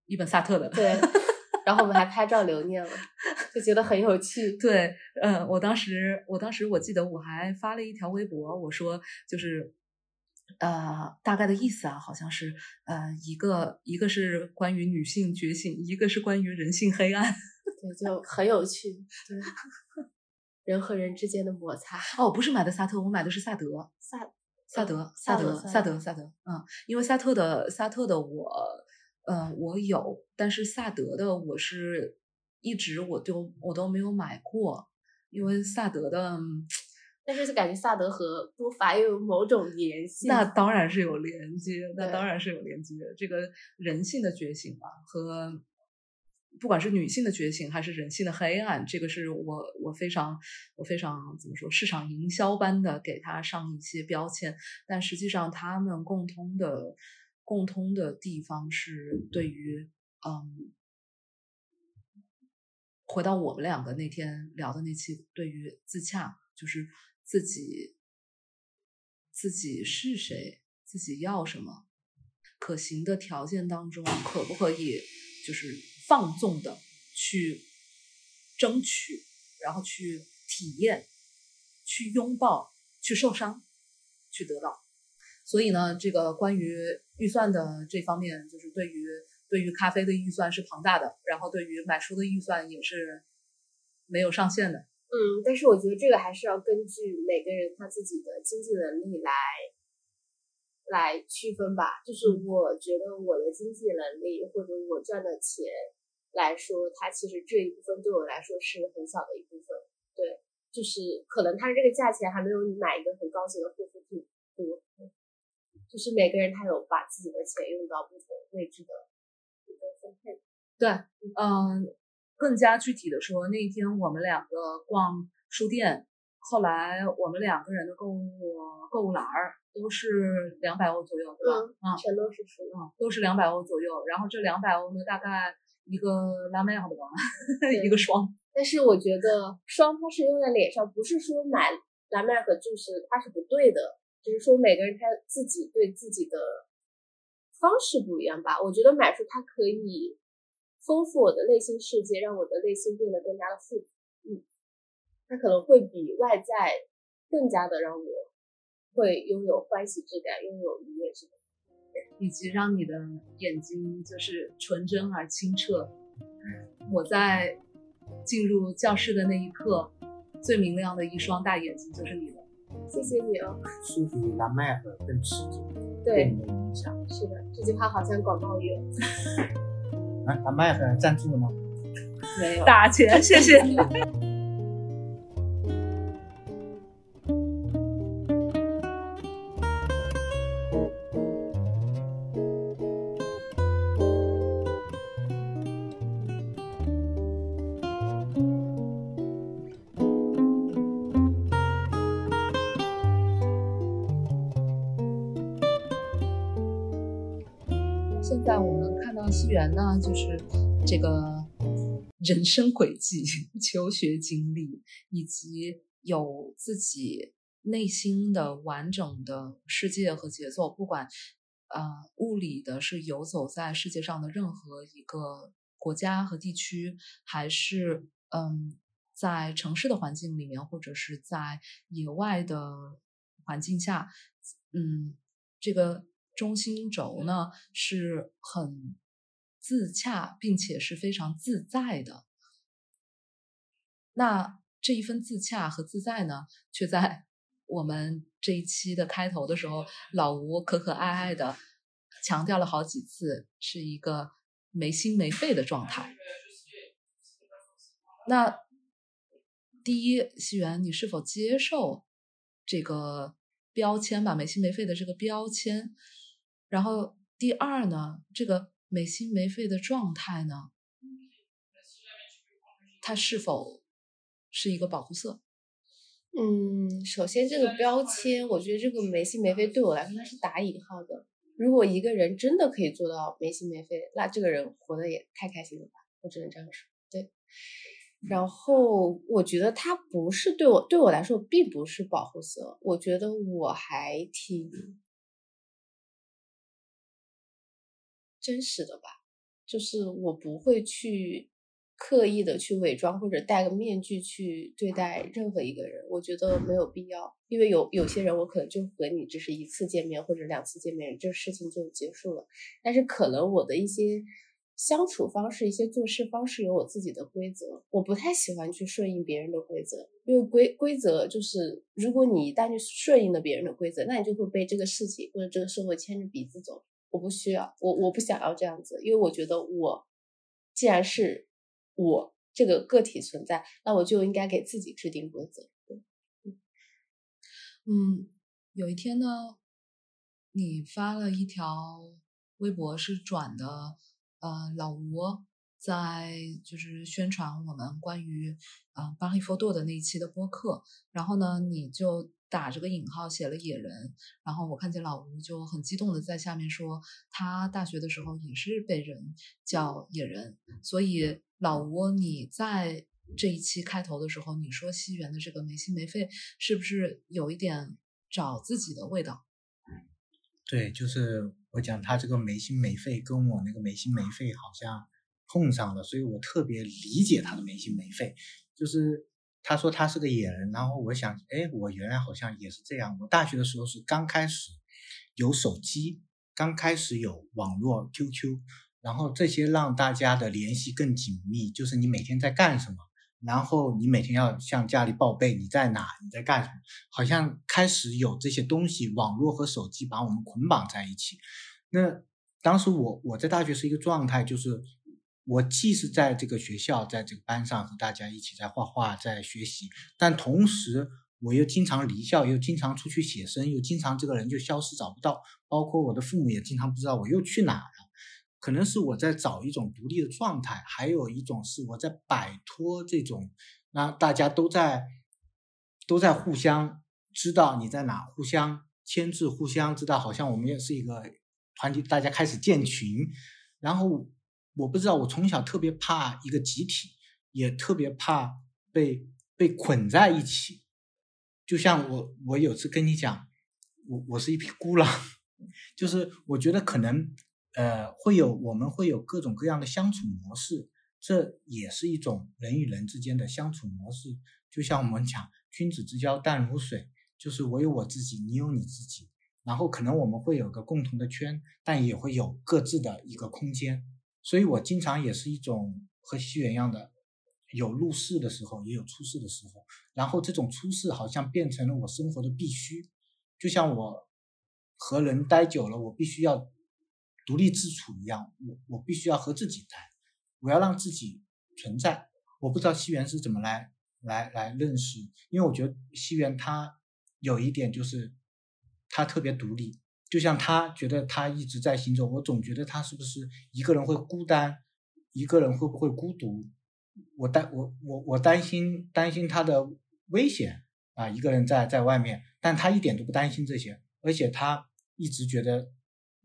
一本萨特的，对，[laughs] 然后我们还拍照留念了，[laughs] 就觉得很有趣。对，嗯，我当时，我当时我记得我还发了一条微博，我说就是，呃，大概的意思啊，好像是，呃，一个一个是关于女性觉醒，一个是关于人性黑暗，[laughs] 对，就很有趣，对。人和人之间的摩擦哦，不是买的萨特，我买的是萨德，萨萨德萨德萨德萨德，嗯，因为萨特的萨特的我，呃，我有，但是萨德的我是一直我都我都没有买过，因为萨德的，但是感觉萨德和波法又有某种联系，那当然是有连接，那当然是有连接，这个人性的觉醒嘛和。不管是女性的觉醒，还是人性的黑暗，这个是我我非常我非常怎么说？市场营销般的给他上一些标签，但实际上他们共通的共通的地方是对于嗯，回到我们两个那天聊的那期，对于自洽，就是自己自己是谁，自己要什么，可行的条件当中，可不可以就是。放纵的去争取，然后去体验，去拥抱，去受伤，去得到。所以呢，这个关于预算的这方面，就是对于对于咖啡的预算是庞大的，然后对于买书的预算也是没有上限的。嗯，但是我觉得这个还是要根据每个人他自己的经济能力来来区分吧。就是我觉得我的经济能力或者我赚的钱来说，它其实这一部分对我来说是很小的一部分。对，就是可能它的这个价钱还没有你买一个很高级的护肤品多。就是每个人他有把自己的钱用到不同位置的一个分配。对，嗯，更加具体的说，那一天我们两个逛书店，后来我们两个人的购物购物篮儿都是两百欧左右，对吧？嗯，全都是书，嗯，都是两百欧左右。然后这两百欧呢，大概一个拉麦好的吧，[laughs] 一个霜。但是我觉得霜它是用在脸上，不是说买拉麦克就是它是不对的。只是说每个人他自己对自己的方式不一样吧。我觉得买书它可以丰富我的内心世界，让我的内心变得更加的富足。嗯，它可能会比外在更加的让我会拥有欢喜之感，拥有愉悦之感，以及让你的眼睛就是纯真而清澈。我在进入教室的那一刻，最明亮的一双大眼睛就是你的。谢谢你哦，书比蓝麦和更持久，对你的影响。是的，这句话好像广告语。[laughs] 啊，把麦粉赞助了吗？没有，打钱，谢谢。[laughs] 现在我们到西元呢，就是这个人生轨迹、[laughs] 求学经历，以及有自己内心的完整的世界和节奏。不管呃物理的是游走在世界上的任何一个国家和地区，还是嗯在城市的环境里面，或者是在野外的环境下，嗯，这个。中心轴呢是很自洽，并且是非常自在的。那这一份自洽和自在呢，却在 [laughs] 我们这一期的开头的时候，老吴可可爱爱的强调了好几次，是一个没心没肺的状态。那第一，西元，你是否接受这个标签吧？没心没肺的这个标签。然后第二呢，这个没心没肺的状态呢，它是否是一个保护色？嗯，首先这个标签，我觉得这个没心没肺对我来说它是打引号的。如果一个人真的可以做到没心没肺，那这个人活得也太开心了吧！我只能这样说。对。然后我觉得它不是对我对我来说并不是保护色，我觉得我还挺。真实的吧，就是我不会去刻意的去伪装或者戴个面具去对待任何一个人，我觉得没有必要，因为有有些人我可能就和你只是一次见面或者两次见面，这事情就结束了。但是可能我的一些相处方式、一些做事方式有我自己的规则，我不太喜欢去顺应别人的规则，因为规规则就是如果你一旦去顺应了别人的规则，那你就会被这个事情或者这个社会牵着鼻子走。我不需要，我我不想要这样子，因为我觉得我既然是我这个个体存在，那我就应该给自己制定规则。嗯，有一天呢，你发了一条微博，是转的，呃，老吴在就是宣传我们关于呃巴黎佛多的那一期的播客，然后呢，你就。打着个引号写了野人，然后我看见老吴就很激动的在下面说，他大学的时候也是被人叫野人，所以老吴你在这一期开头的时候，你说西园的这个没心没肺，是不是有一点找自己的味道？对，就是我讲他这个没心没肺，跟我那个没心没肺好像碰上了，所以我特别理解他的没心没肺。就是他说他是个野人，然后我想，哎，我原来好像也是这样。我大学的时候是刚开始有手机，刚开始有网络 QQ，然后这些让大家的联系更紧密，就是你每天在干什么。然后你每天要向家里报备你在哪，你在干什么，好像开始有这些东西，网络和手机把我们捆绑在一起。那当时我我在大学是一个状态，就是我既是在这个学校，在这个班上和大家一起在画画，在学习，但同时我又经常离校，又经常出去写生，又经常这个人就消失找不到，包括我的父母也经常不知道我又去哪了。可能是我在找一种独立的状态，还有一种是我在摆脱这种，那大家都在都在互相知道你在哪，互相牵制，互相知道，好像我们也是一个团体，大家开始建群。然后我不知道，我从小特别怕一个集体，也特别怕被被捆在一起。就像我我有次跟你讲，我我是一匹孤狼，[laughs] 就是我觉得可能。呃，会有我们会有各种各样的相处模式，这也是一种人与人之间的相处模式。就像我们讲君子之交淡如水，就是我有我自己，你有你自己，然后可能我们会有个共同的圈，但也会有各自的一个空间。所以我经常也是一种和西园一样的，有入世的时候，也有出世的时候。然后这种出世好像变成了我生活的必须，就像我和人待久了，我必须要。独立自处一样，我我必须要和自己待，我要让自己存在。我不知道西园是怎么来来来认识，因为我觉得西园他有一点就是他特别独立，就像他觉得他一直在行走，我总觉得他是不是一个人会孤单，一个人会不会孤独？我担我我我担心担心他的危险啊，一个人在在外面，但他一点都不担心这些，而且他一直觉得。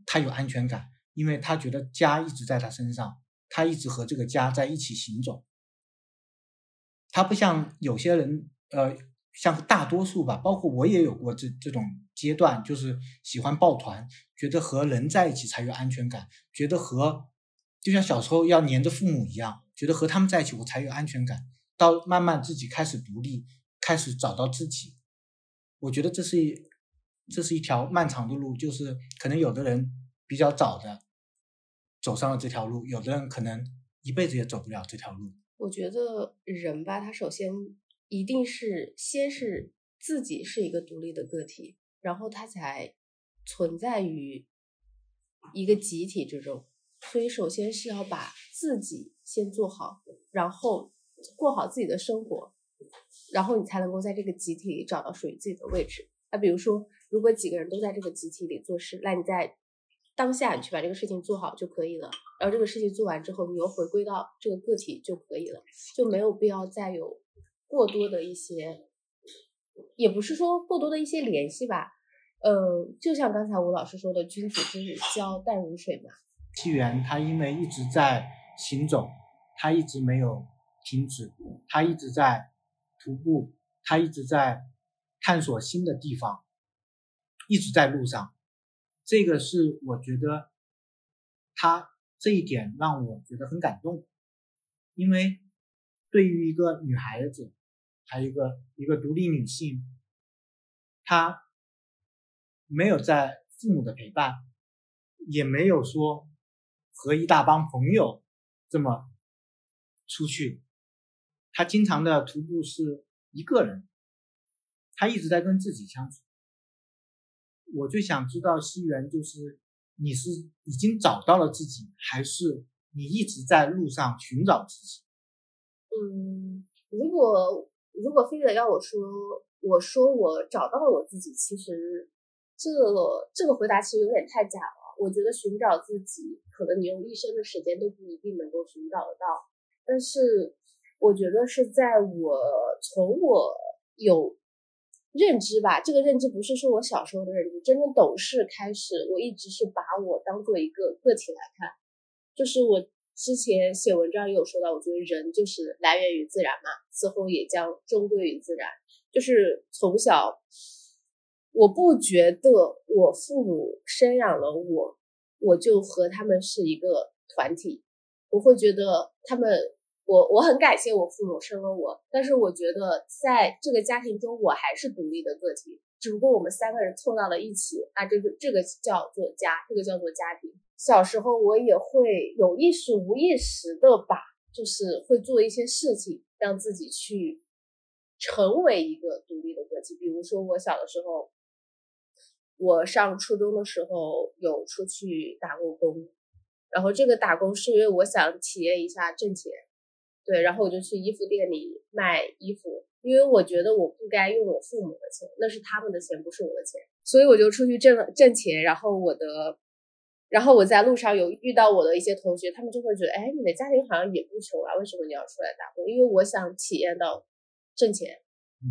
他有安全感，因为他觉得家一直在他身上，他一直和这个家在一起行走。他不像有些人，呃，像大多数吧，包括我也有过这这种阶段，就是喜欢抱团，觉得和人在一起才有安全感，觉得和就像小时候要黏着父母一样，觉得和他们在一起我才有安全感。到慢慢自己开始独立，开始找到自己，我觉得这是一。这是一条漫长的路，就是可能有的人比较早的走上了这条路，有的人可能一辈子也走不了这条路。我觉得人吧，他首先一定是先是自己是一个独立的个体，然后他才存在于一个集体之中。所以，首先是要把自己先做好，然后过好自己的生活，然后你才能够在这个集体里找到属于自己的位置。那比如说。如果几个人都在这个集体里做事，那你在当下你去把这个事情做好就可以了。然后这个事情做完之后，你又回归到这个个体就可以了，就没有必要再有过多的一些，也不是说过多的一些联系吧。呃，就像刚才吴老师说的，“君子之交淡如水”嘛。纪元他因为一直在行走，他一直没有停止，他一直在徒步，他一直在探索新的地方。一直在路上，这个是我觉得他这一点让我觉得很感动，因为对于一个女孩子，还有一个一个独立女性，她没有在父母的陪伴，也没有说和一大帮朋友这么出去，她经常的徒步是一个人，她一直在跟自己相处。我最想知道西园，就是你是已经找到了自己，还是你一直在路上寻找自己？嗯，如果如果非得要我说，我说我找到了我自己，其实这个这个回答其实有点太假了。我觉得寻找自己，可能你用一生的时间都不一定能够寻找得到。但是我觉得是在我从我有。认知吧，这个认知不是说我小时候的认知，真正懂事开始，我一直是把我当做一个个体来看。就是我之前写文章也有说到，我觉得人就是来源于自然嘛，此后也将终归于自然。就是从小，我不觉得我父母生养了我，我就和他们是一个团体。我会觉得他们，我我很感谢我父母生了我，但是我觉得在这个家庭中，我还是独立的个体，只不过我们三个人凑到了一起，啊，这个这个叫做家，这个叫做家庭。小时候我也会有意识无意识的吧，就是会做一些事情，让自己去成为一个独立的个体。比如说我小的时候，我上初中的时候有出去打过工，然后这个打工是因为我想体验一下挣钱，对，然后我就去衣服店里卖衣服，因为我觉得我不该用我父母的钱，那是他们的钱，不是我的钱，所以我就出去挣了挣钱，然后我的。然后我在路上有遇到我的一些同学，他们就会觉得，哎，你的家庭好像也不穷啊，为什么你要出来打工？因为我想体验到挣钱，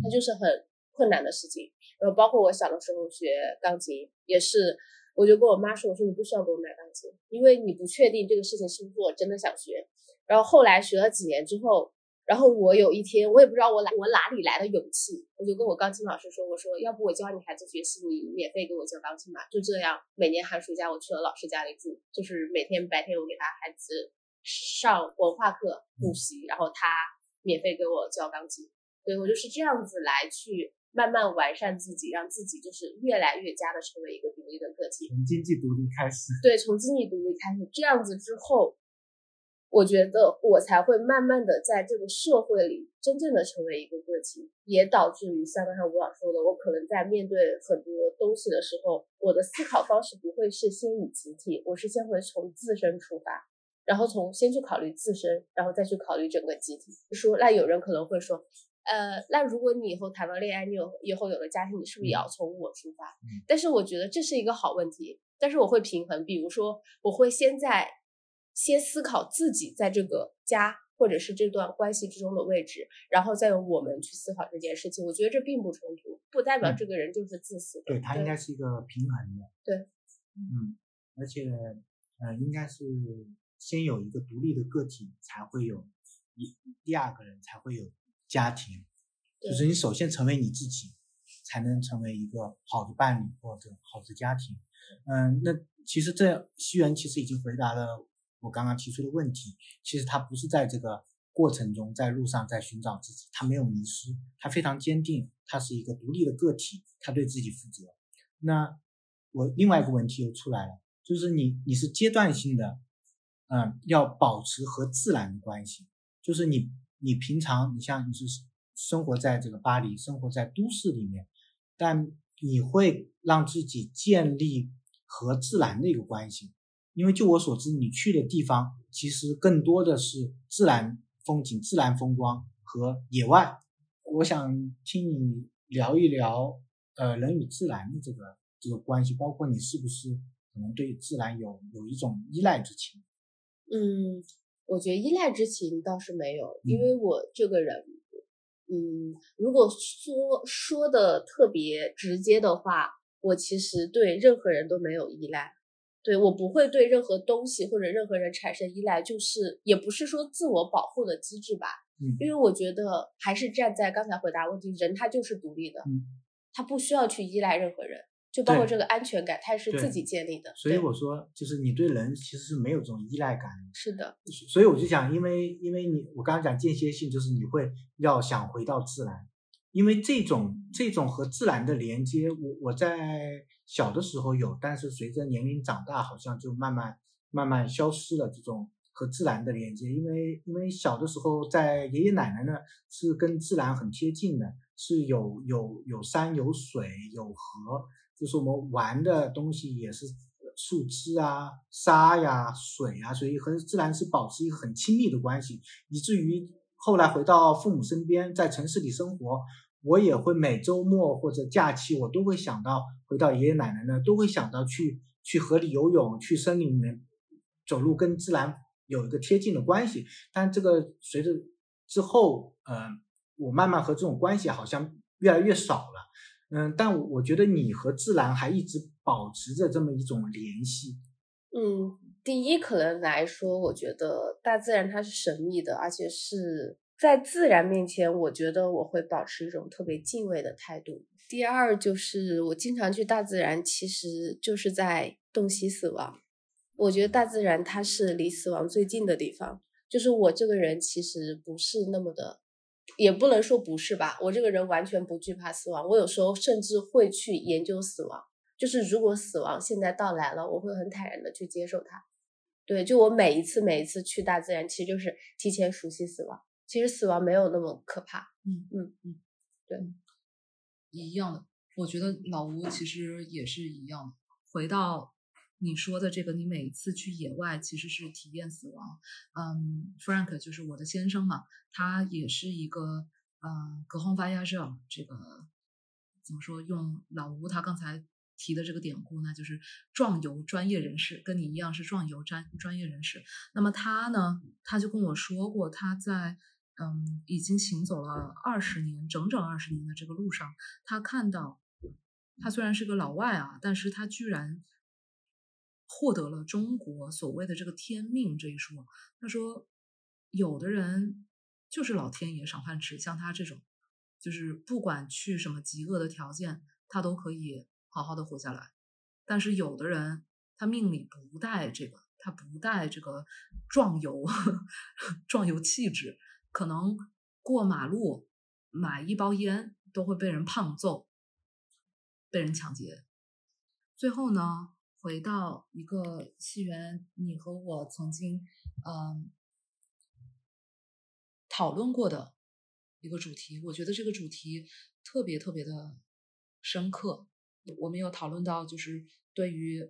它就是很困难的事情。然后包括我小的时候学钢琴，也是，我就跟我妈说，我说你不需要给我买钢琴，因为你不确定这个事情是不是我真的想学。然后后来学了几年之后。然后我有一天，我也不知道我哪我哪里来的勇气，我就跟我钢琴老师说：“我说，要不我教你孩子学习，你免费给我教钢琴吧。”就这样，每年寒暑假我去了老师家里住，就是每天白天我给他孩子上文化课补习，然后他免费给我教钢琴。对我就是这样子来去慢慢完善自己，让自己就是越来越加的成为一个独立的个体。从经济独立开始。对，从经济独立开始，这样子之后。我觉得我才会慢慢的在这个社会里真正的成为一个个体，也导致于像刚才吴老说的，我可能在面对很多东西的时候，我的思考方式不会是先以集体，我是先会从自身出发，然后从先去考虑自身，然后再去考虑整个集体。说那有人可能会说，呃，那如果你以后谈了恋爱，你有以后有了家庭，你是不是也要从我出发？但是我觉得这是一个好问题，但是我会平衡，比如说我会先在。先思考自己在这个家或者是这段关系之中的位置，然后再由我们去思考这件事情。我觉得这并不冲突，不代表这个人就是自私的。对他应该是一个平衡的。对，嗯，而且呃，应该是先有一个独立的个体，才会有一第二个人才会有家庭。就是你首先成为你自己，才能成为一个好的伴侣或者好的家庭。嗯，那其实这西元其实已经回答了。我刚刚提出的问题，其实他不是在这个过程中，在路上在寻找自己，他没有迷失，他非常坚定，他是一个独立的个体，他对自己负责。那我另外一个问题又出来了，就是你你是阶段性的，嗯，要保持和自然的关系，就是你你平常你像你是生活在这个巴黎，生活在都市里面，但你会让自己建立和自然的一个关系。因为就我所知，你去的地方其实更多的是自然风景、自然风光和野外。我想听你聊一聊，呃，人与自然的这个这个关系，包括你是不是可能对自然有有一种依赖之情？嗯，我觉得依赖之情倒是没有，因为我这个人，嗯，如果说说的特别直接的话，我其实对任何人都没有依赖。对我不会对任何东西或者任何人产生依赖，就是也不是说自我保护的机制吧。嗯，因为我觉得还是站在刚才回答问题，人他就是独立的，嗯，他不需要去依赖任何人，就包括这个安全感，他是自己建立的。所以我说，就是你对人其实是没有这种依赖感。是的。所以我就想，因为因为你我刚刚讲间歇性，就是你会要想回到自然，因为这种这种和自然的连接，我我在。小的时候有，但是随着年龄长大，好像就慢慢慢慢消失了这种和自然的连接。因为因为小的时候在爷爷奶奶呢是跟自然很贴近的，是有有有山有水有河，就是我们玩的东西也是树枝啊、沙呀、水啊，所以和自然是保持一个很亲密的关系，以至于后来回到父母身边，在城市里生活。我也会每周末或者假期，我都会想到回到爷爷奶奶那，都会想到去去河里游泳，去森林里面走路，跟自然有一个贴近的关系。但这个随着之后，嗯，我慢慢和这种关系好像越来越少了。嗯，但我觉得你和自然还一直保持着这么一种联系。嗯，第一可能来说，我觉得大自然它是神秘的，而且是。在自然面前，我觉得我会保持一种特别敬畏的态度。第二就是我经常去大自然，其实就是在洞悉死亡。我觉得大自然它是离死亡最近的地方。就是我这个人其实不是那么的，也不能说不是吧。我这个人完全不惧怕死亡，我有时候甚至会去研究死亡。就是如果死亡现在到来了，我会很坦然的去接受它。对，就我每一次每一次去大自然，其实就是提前熟悉死亡。其实死亡没有那么可怕。嗯嗯嗯，对，一样的。我觉得老吴其实也是一样的。回到。你说的这个，你每一次去野外其实是体验死亡。嗯，Frank 就是我的先生嘛，他也是一个嗯隔空发压热，这个怎么说？用老吴他刚才提的这个典故，呢就是壮游专业人士，跟你一样是壮游专专业人士。那么他呢，他就跟我说过，他在嗯已经行走了二十年，整整二十年的这个路上，他看到他虽然是个老外啊，但是他居然。获得了中国所谓的这个天命这一说，他说，有的人就是老天爷赏饭吃，像他这种，就是不管去什么极恶的条件，他都可以好好的活下来。但是有的人，他命里不带这个，他不带这个壮游 [laughs] 壮游气质，可能过马路买一包烟都会被人胖揍，被人抢劫。最后呢？回到一个戏园，你和我曾经嗯讨论过的一个主题，我觉得这个主题特别特别的深刻。我们有讨论到，就是对于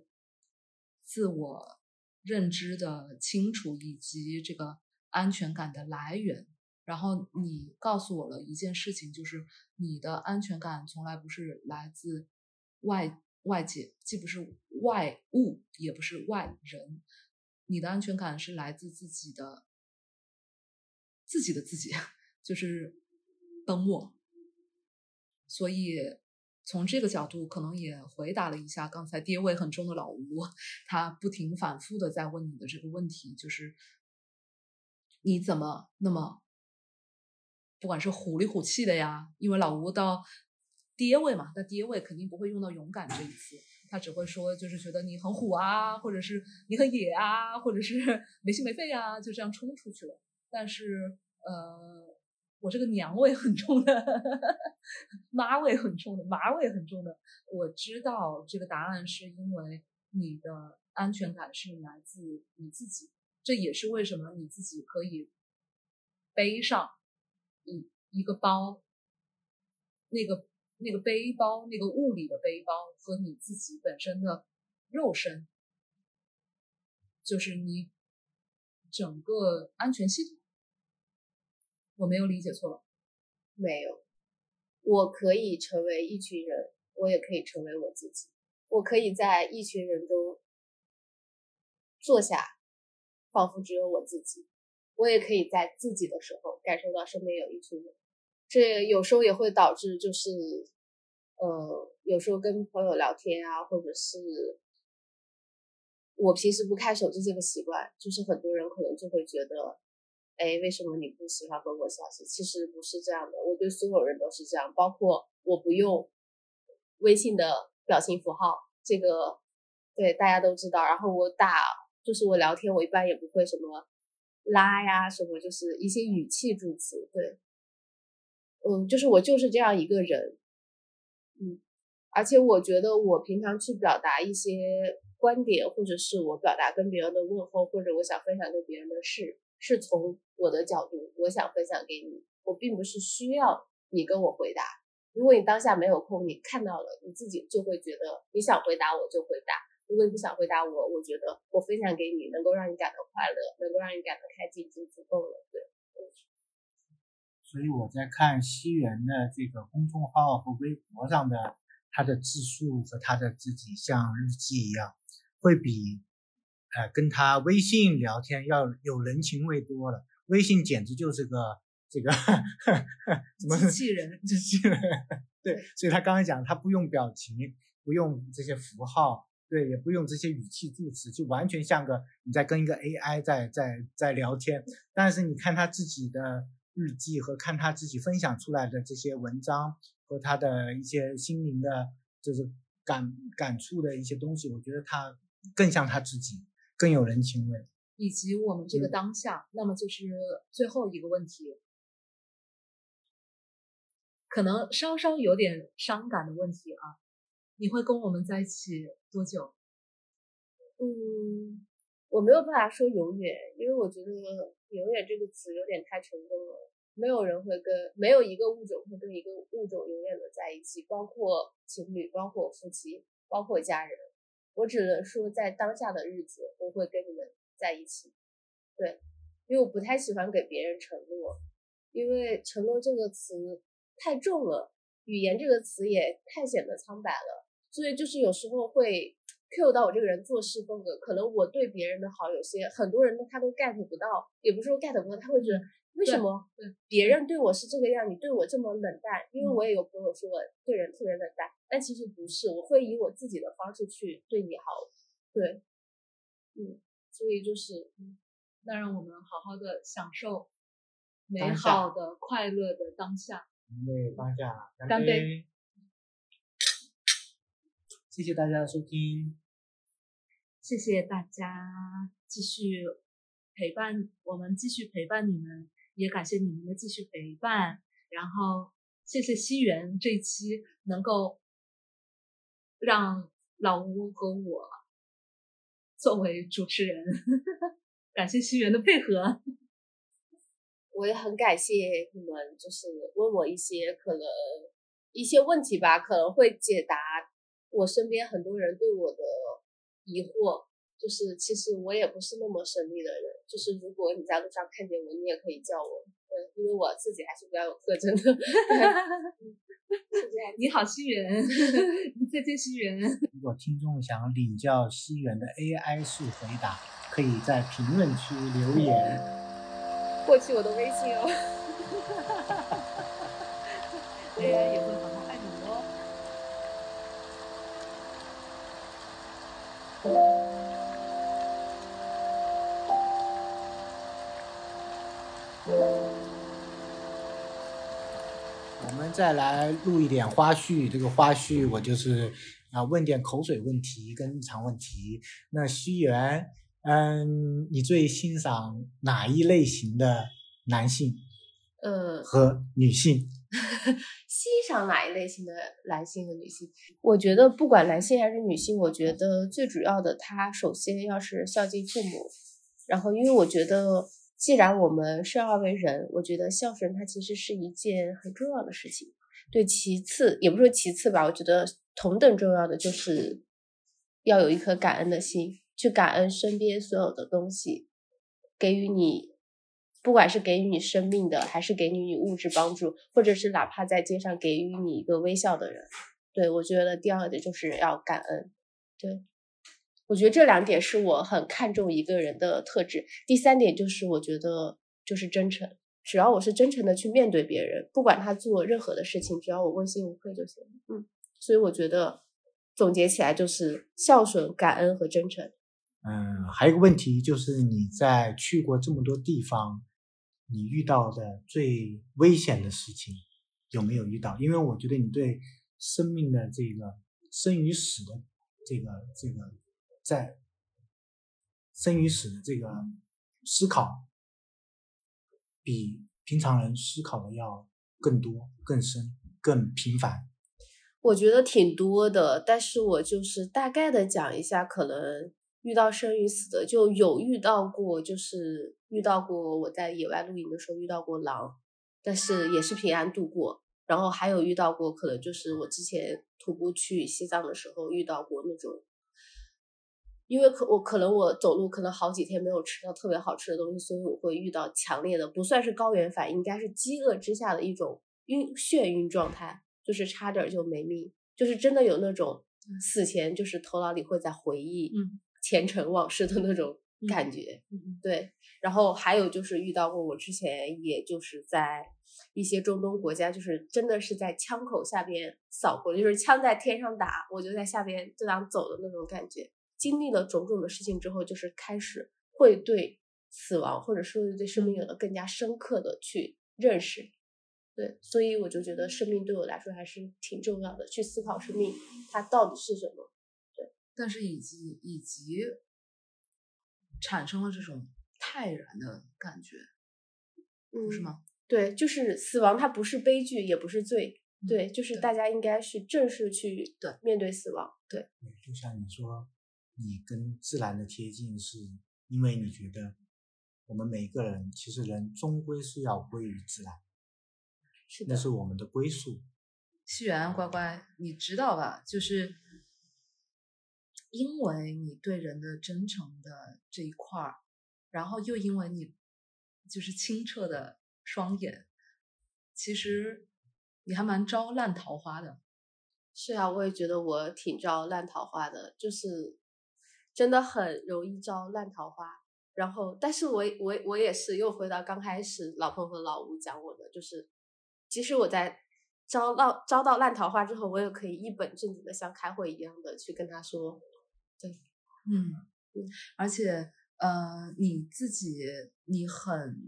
自我认知的清楚以及这个安全感的来源。然后你告诉我了一件事情，就是你的安全感从来不是来自外。外界既不是外物，也不是外人，你的安全感是来自自己的，自己的自己，[laughs] 就是本我。所以从这个角度，可能也回答了一下刚才爹味很重的老吴，他不停反复的在问你的这个问题，就是你怎么那么，不管是虎里虎气的呀，因为老吴到。爹位嘛，那爹位肯定不会用到勇敢这一词，他只会说就是觉得你很虎啊，或者是你很野啊，或者是 [laughs] 没心没肺啊，就这样冲出去了。但是呃，我这个娘味很重的，[laughs] 妈味很重的，麻味很重的，我知道这个答案是因为你的安全感是来自你自己，这也是为什么你自己可以背上一一个包，那个。那个背包，那个物理的背包和你自己本身的肉身，就是你整个安全系统。我没有理解错吧？没有，我可以成为一群人，我也可以成为我自己。我可以在一群人中坐下，仿佛只有我自己。我也可以在自己的时候感受到身边有一群人。这有时候也会导致，就是，呃，有时候跟朋友聊天啊，或者是我平时不看手机这个习惯，就是很多人可能就会觉得，哎，为什么你不喜欢回我消息？其实不是这样的，我对所有人都是这样，包括我不用微信的表情符号，这个对大家都知道。然后我打，就是我聊天，我一般也不会什么拉呀，什么就是一些语气助词，对。嗯，就是我就是这样一个人，嗯，而且我觉得我平常去表达一些观点，或者是我表达跟别人的问候，或者我想分享给别人的事，是从我的角度，我想分享给你，我并不是需要你跟我回答。如果你当下没有空，你看到了，你自己就会觉得你想回答我就回答，如果你不想回答我，我觉得我分享给你能够让你感到快乐，能够让你感到开心就足够了，对。所以我在看西元的这个公众号和微博上的他的自述和他的自己像日记一样，会比呃跟他微信聊天要有人情味多了。微信简直就是个这个 [laughs] 什么机器人，机器人。[laughs] 对，所以他刚才讲他不用表情，不用这些符号，对，也不用这些语气助词，就完全像个你在跟一个 AI 在在在聊天。但是你看他自己的。日记和看他自己分享出来的这些文章和他的一些心灵的，就是感感触的一些东西，我觉得他更像他自己，更有人情味。以及我们这个当下，那么就是最后一个问题，可能稍稍有点伤感的问题啊，你会跟我们在一起多久？嗯，我没有办法说永远，因为我觉得“永远”这个词有点太沉重了。没有人会跟没有一个物种会跟一个物种永远的在一起，包括情侣，包括夫妻，包括家人。我只能说，在当下的日子，我会跟你们在一起。对，因为我不太喜欢给别人承诺，因为承诺这个词太重了，语言这个词也太显得苍白了，所以就是有时候会 cue 到我这个人做事风格。可能我对别人的好，有些很多人他都 get 不到，也不是说 get 不到，他会觉得为什么别人对我是这个样，你对我这么冷淡？因为我也有朋友说我对人特别冷淡，但其实不是，我会以我自己的方式去对你好。对，嗯，所以就是嗯。那让我们好好的享受美好的、快乐的当下。因为当下干杯！谢谢大家的收听，谢谢大家继续陪伴我们，继续陪伴你们，也感谢你们的继续陪伴。然后谢谢西元这一期能够让老吴和我作为主持人。[laughs] 感谢西元的配合，我也很感谢你们，就是问我一些可能一些问题吧，可能会解答我身边很多人对我的疑惑。就是其实我也不是那么神秘的人，就是如果你在路上看见我，你也可以叫我，嗯，因为我自己还是比较有特征的。[laughs] 你好，西元，再见，西元。如果听众想领教西元的 AI 式回答。可以在评论区留言，获取我的微信哦。AI 也会好好爱你哦。我们再来录一点花絮，这个花絮我就是啊问点口水问题跟日常问题。那西元。嗯，你最欣赏哪一类型的男性？呃，和女性。[laughs] 欣赏哪一类型的男性和女性？我觉得不管男性还是女性，我觉得最主要的，他首先要是孝敬父母。然后，因为我觉得，既然我们生而为人，我觉得孝顺它其实是一件很重要的事情。对，其次也不说其次吧，我觉得同等重要的就是要有一颗感恩的心。去感恩身边所有的东西，给予你，不管是给予你生命的，还是给予你物质帮助，或者是哪怕在街上给予你一个微笑的人，对我觉得第二点就是要感恩。对我觉得这两点是我很看重一个人的特质。第三点就是我觉得就是真诚，只要我是真诚的去面对别人，不管他做任何的事情，只要我问心无愧就行。嗯，所以我觉得总结起来就是孝顺、感恩和真诚。嗯，还有一个问题就是，你在去过这么多地方，你遇到的最危险的事情有没有遇到？因为我觉得你对生命的这个生与死的这个这个在生与死的这个思考，比平常人思考的要更多、更深、更频繁。我觉得挺多的，但是我就是大概的讲一下，可能。遇到生与死的就有遇到过，就是遇到过我在野外露营的时候遇到过狼，但是也是平安度过。然后还有遇到过，可能就是我之前徒步去西藏的时候遇到过那种，因为可我可能我走路可能好几天没有吃到特别好吃的东西，所以我会遇到强烈的不算是高原反应，应该是饥饿之下的一种晕眩晕状态，就是差点就没命，就是真的有那种死前就是头脑里会在回忆。前尘往事的那种感觉，对。然后还有就是遇到过，我之前也就是在一些中东国家，就是真的是在枪口下边扫过，就是枪在天上打，我就在下边就这样走的那种感觉。经历了种种的事情之后，就是开始会对死亡或者说对生命有了更加深刻的去认识。对，所以我就觉得生命对我来说还是挺重要的，去思考生命它到底是什么。对但是以及以及产生了这种泰然的感觉，嗯，不是？吗？对，就是死亡，它不是悲剧，也不是罪。嗯对，就是大家应该是正式去对面对死亡。对，对，就像你说，你跟自然的贴近，是因为你觉得我们每个人其实人终归是要归于自然，是的那，是我们的归宿。西元乖乖，你知道吧？就是因为你对人的真诚的这一块儿，然后又因为你就是清澈的双眼，其实你还蛮招烂桃花的。是啊，我也觉得我挺招烂桃花的，就是真的很容易招烂桃花。然后，但是我我我也是又回到刚开始老彭和老吴讲我的，就是即使我在招到招到烂桃花之后，我也可以一本正经的像开会一样的去跟他说，嗯嗯，而且呃，你自己你很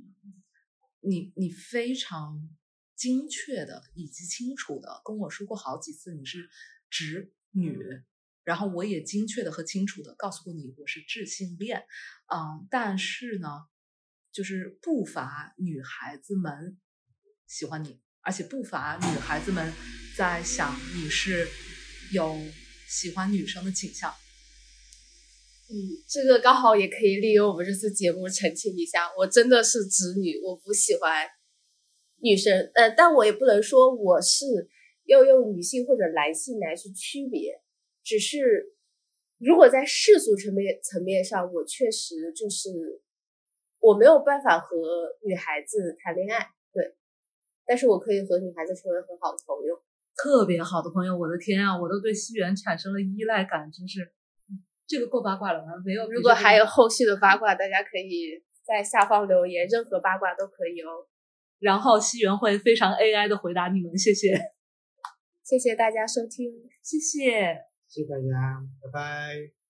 你你非常精确的以及清楚的跟我说过好几次你是直女，然后我也精确的和清楚的告诉过你我是智性恋，嗯，但是呢，就是不乏女孩子们喜欢你，而且不乏女孩子们在想你是有喜欢女生的倾向。嗯，这个刚好也可以利用我们这次节目澄清一下，我真的是直女，我不喜欢女生，呃，但我也不能说我是要用女性或者男性来去区别，只是如果在世俗层面层面上，我确实就是我没有办法和女孩子谈恋爱，对，但是我可以和女孩子成为很好的朋友。特别好的朋友，我的天啊，我都对西元产生了依赖感，真是，这个够八卦了吗？没有，如果还有，后续的八卦，大家可以在下方留言，任何八卦都可以哦。然后西元会非常 AI 的回答你们，谢谢，谢谢大家收听。谢谢。谢谢大家，拜拜。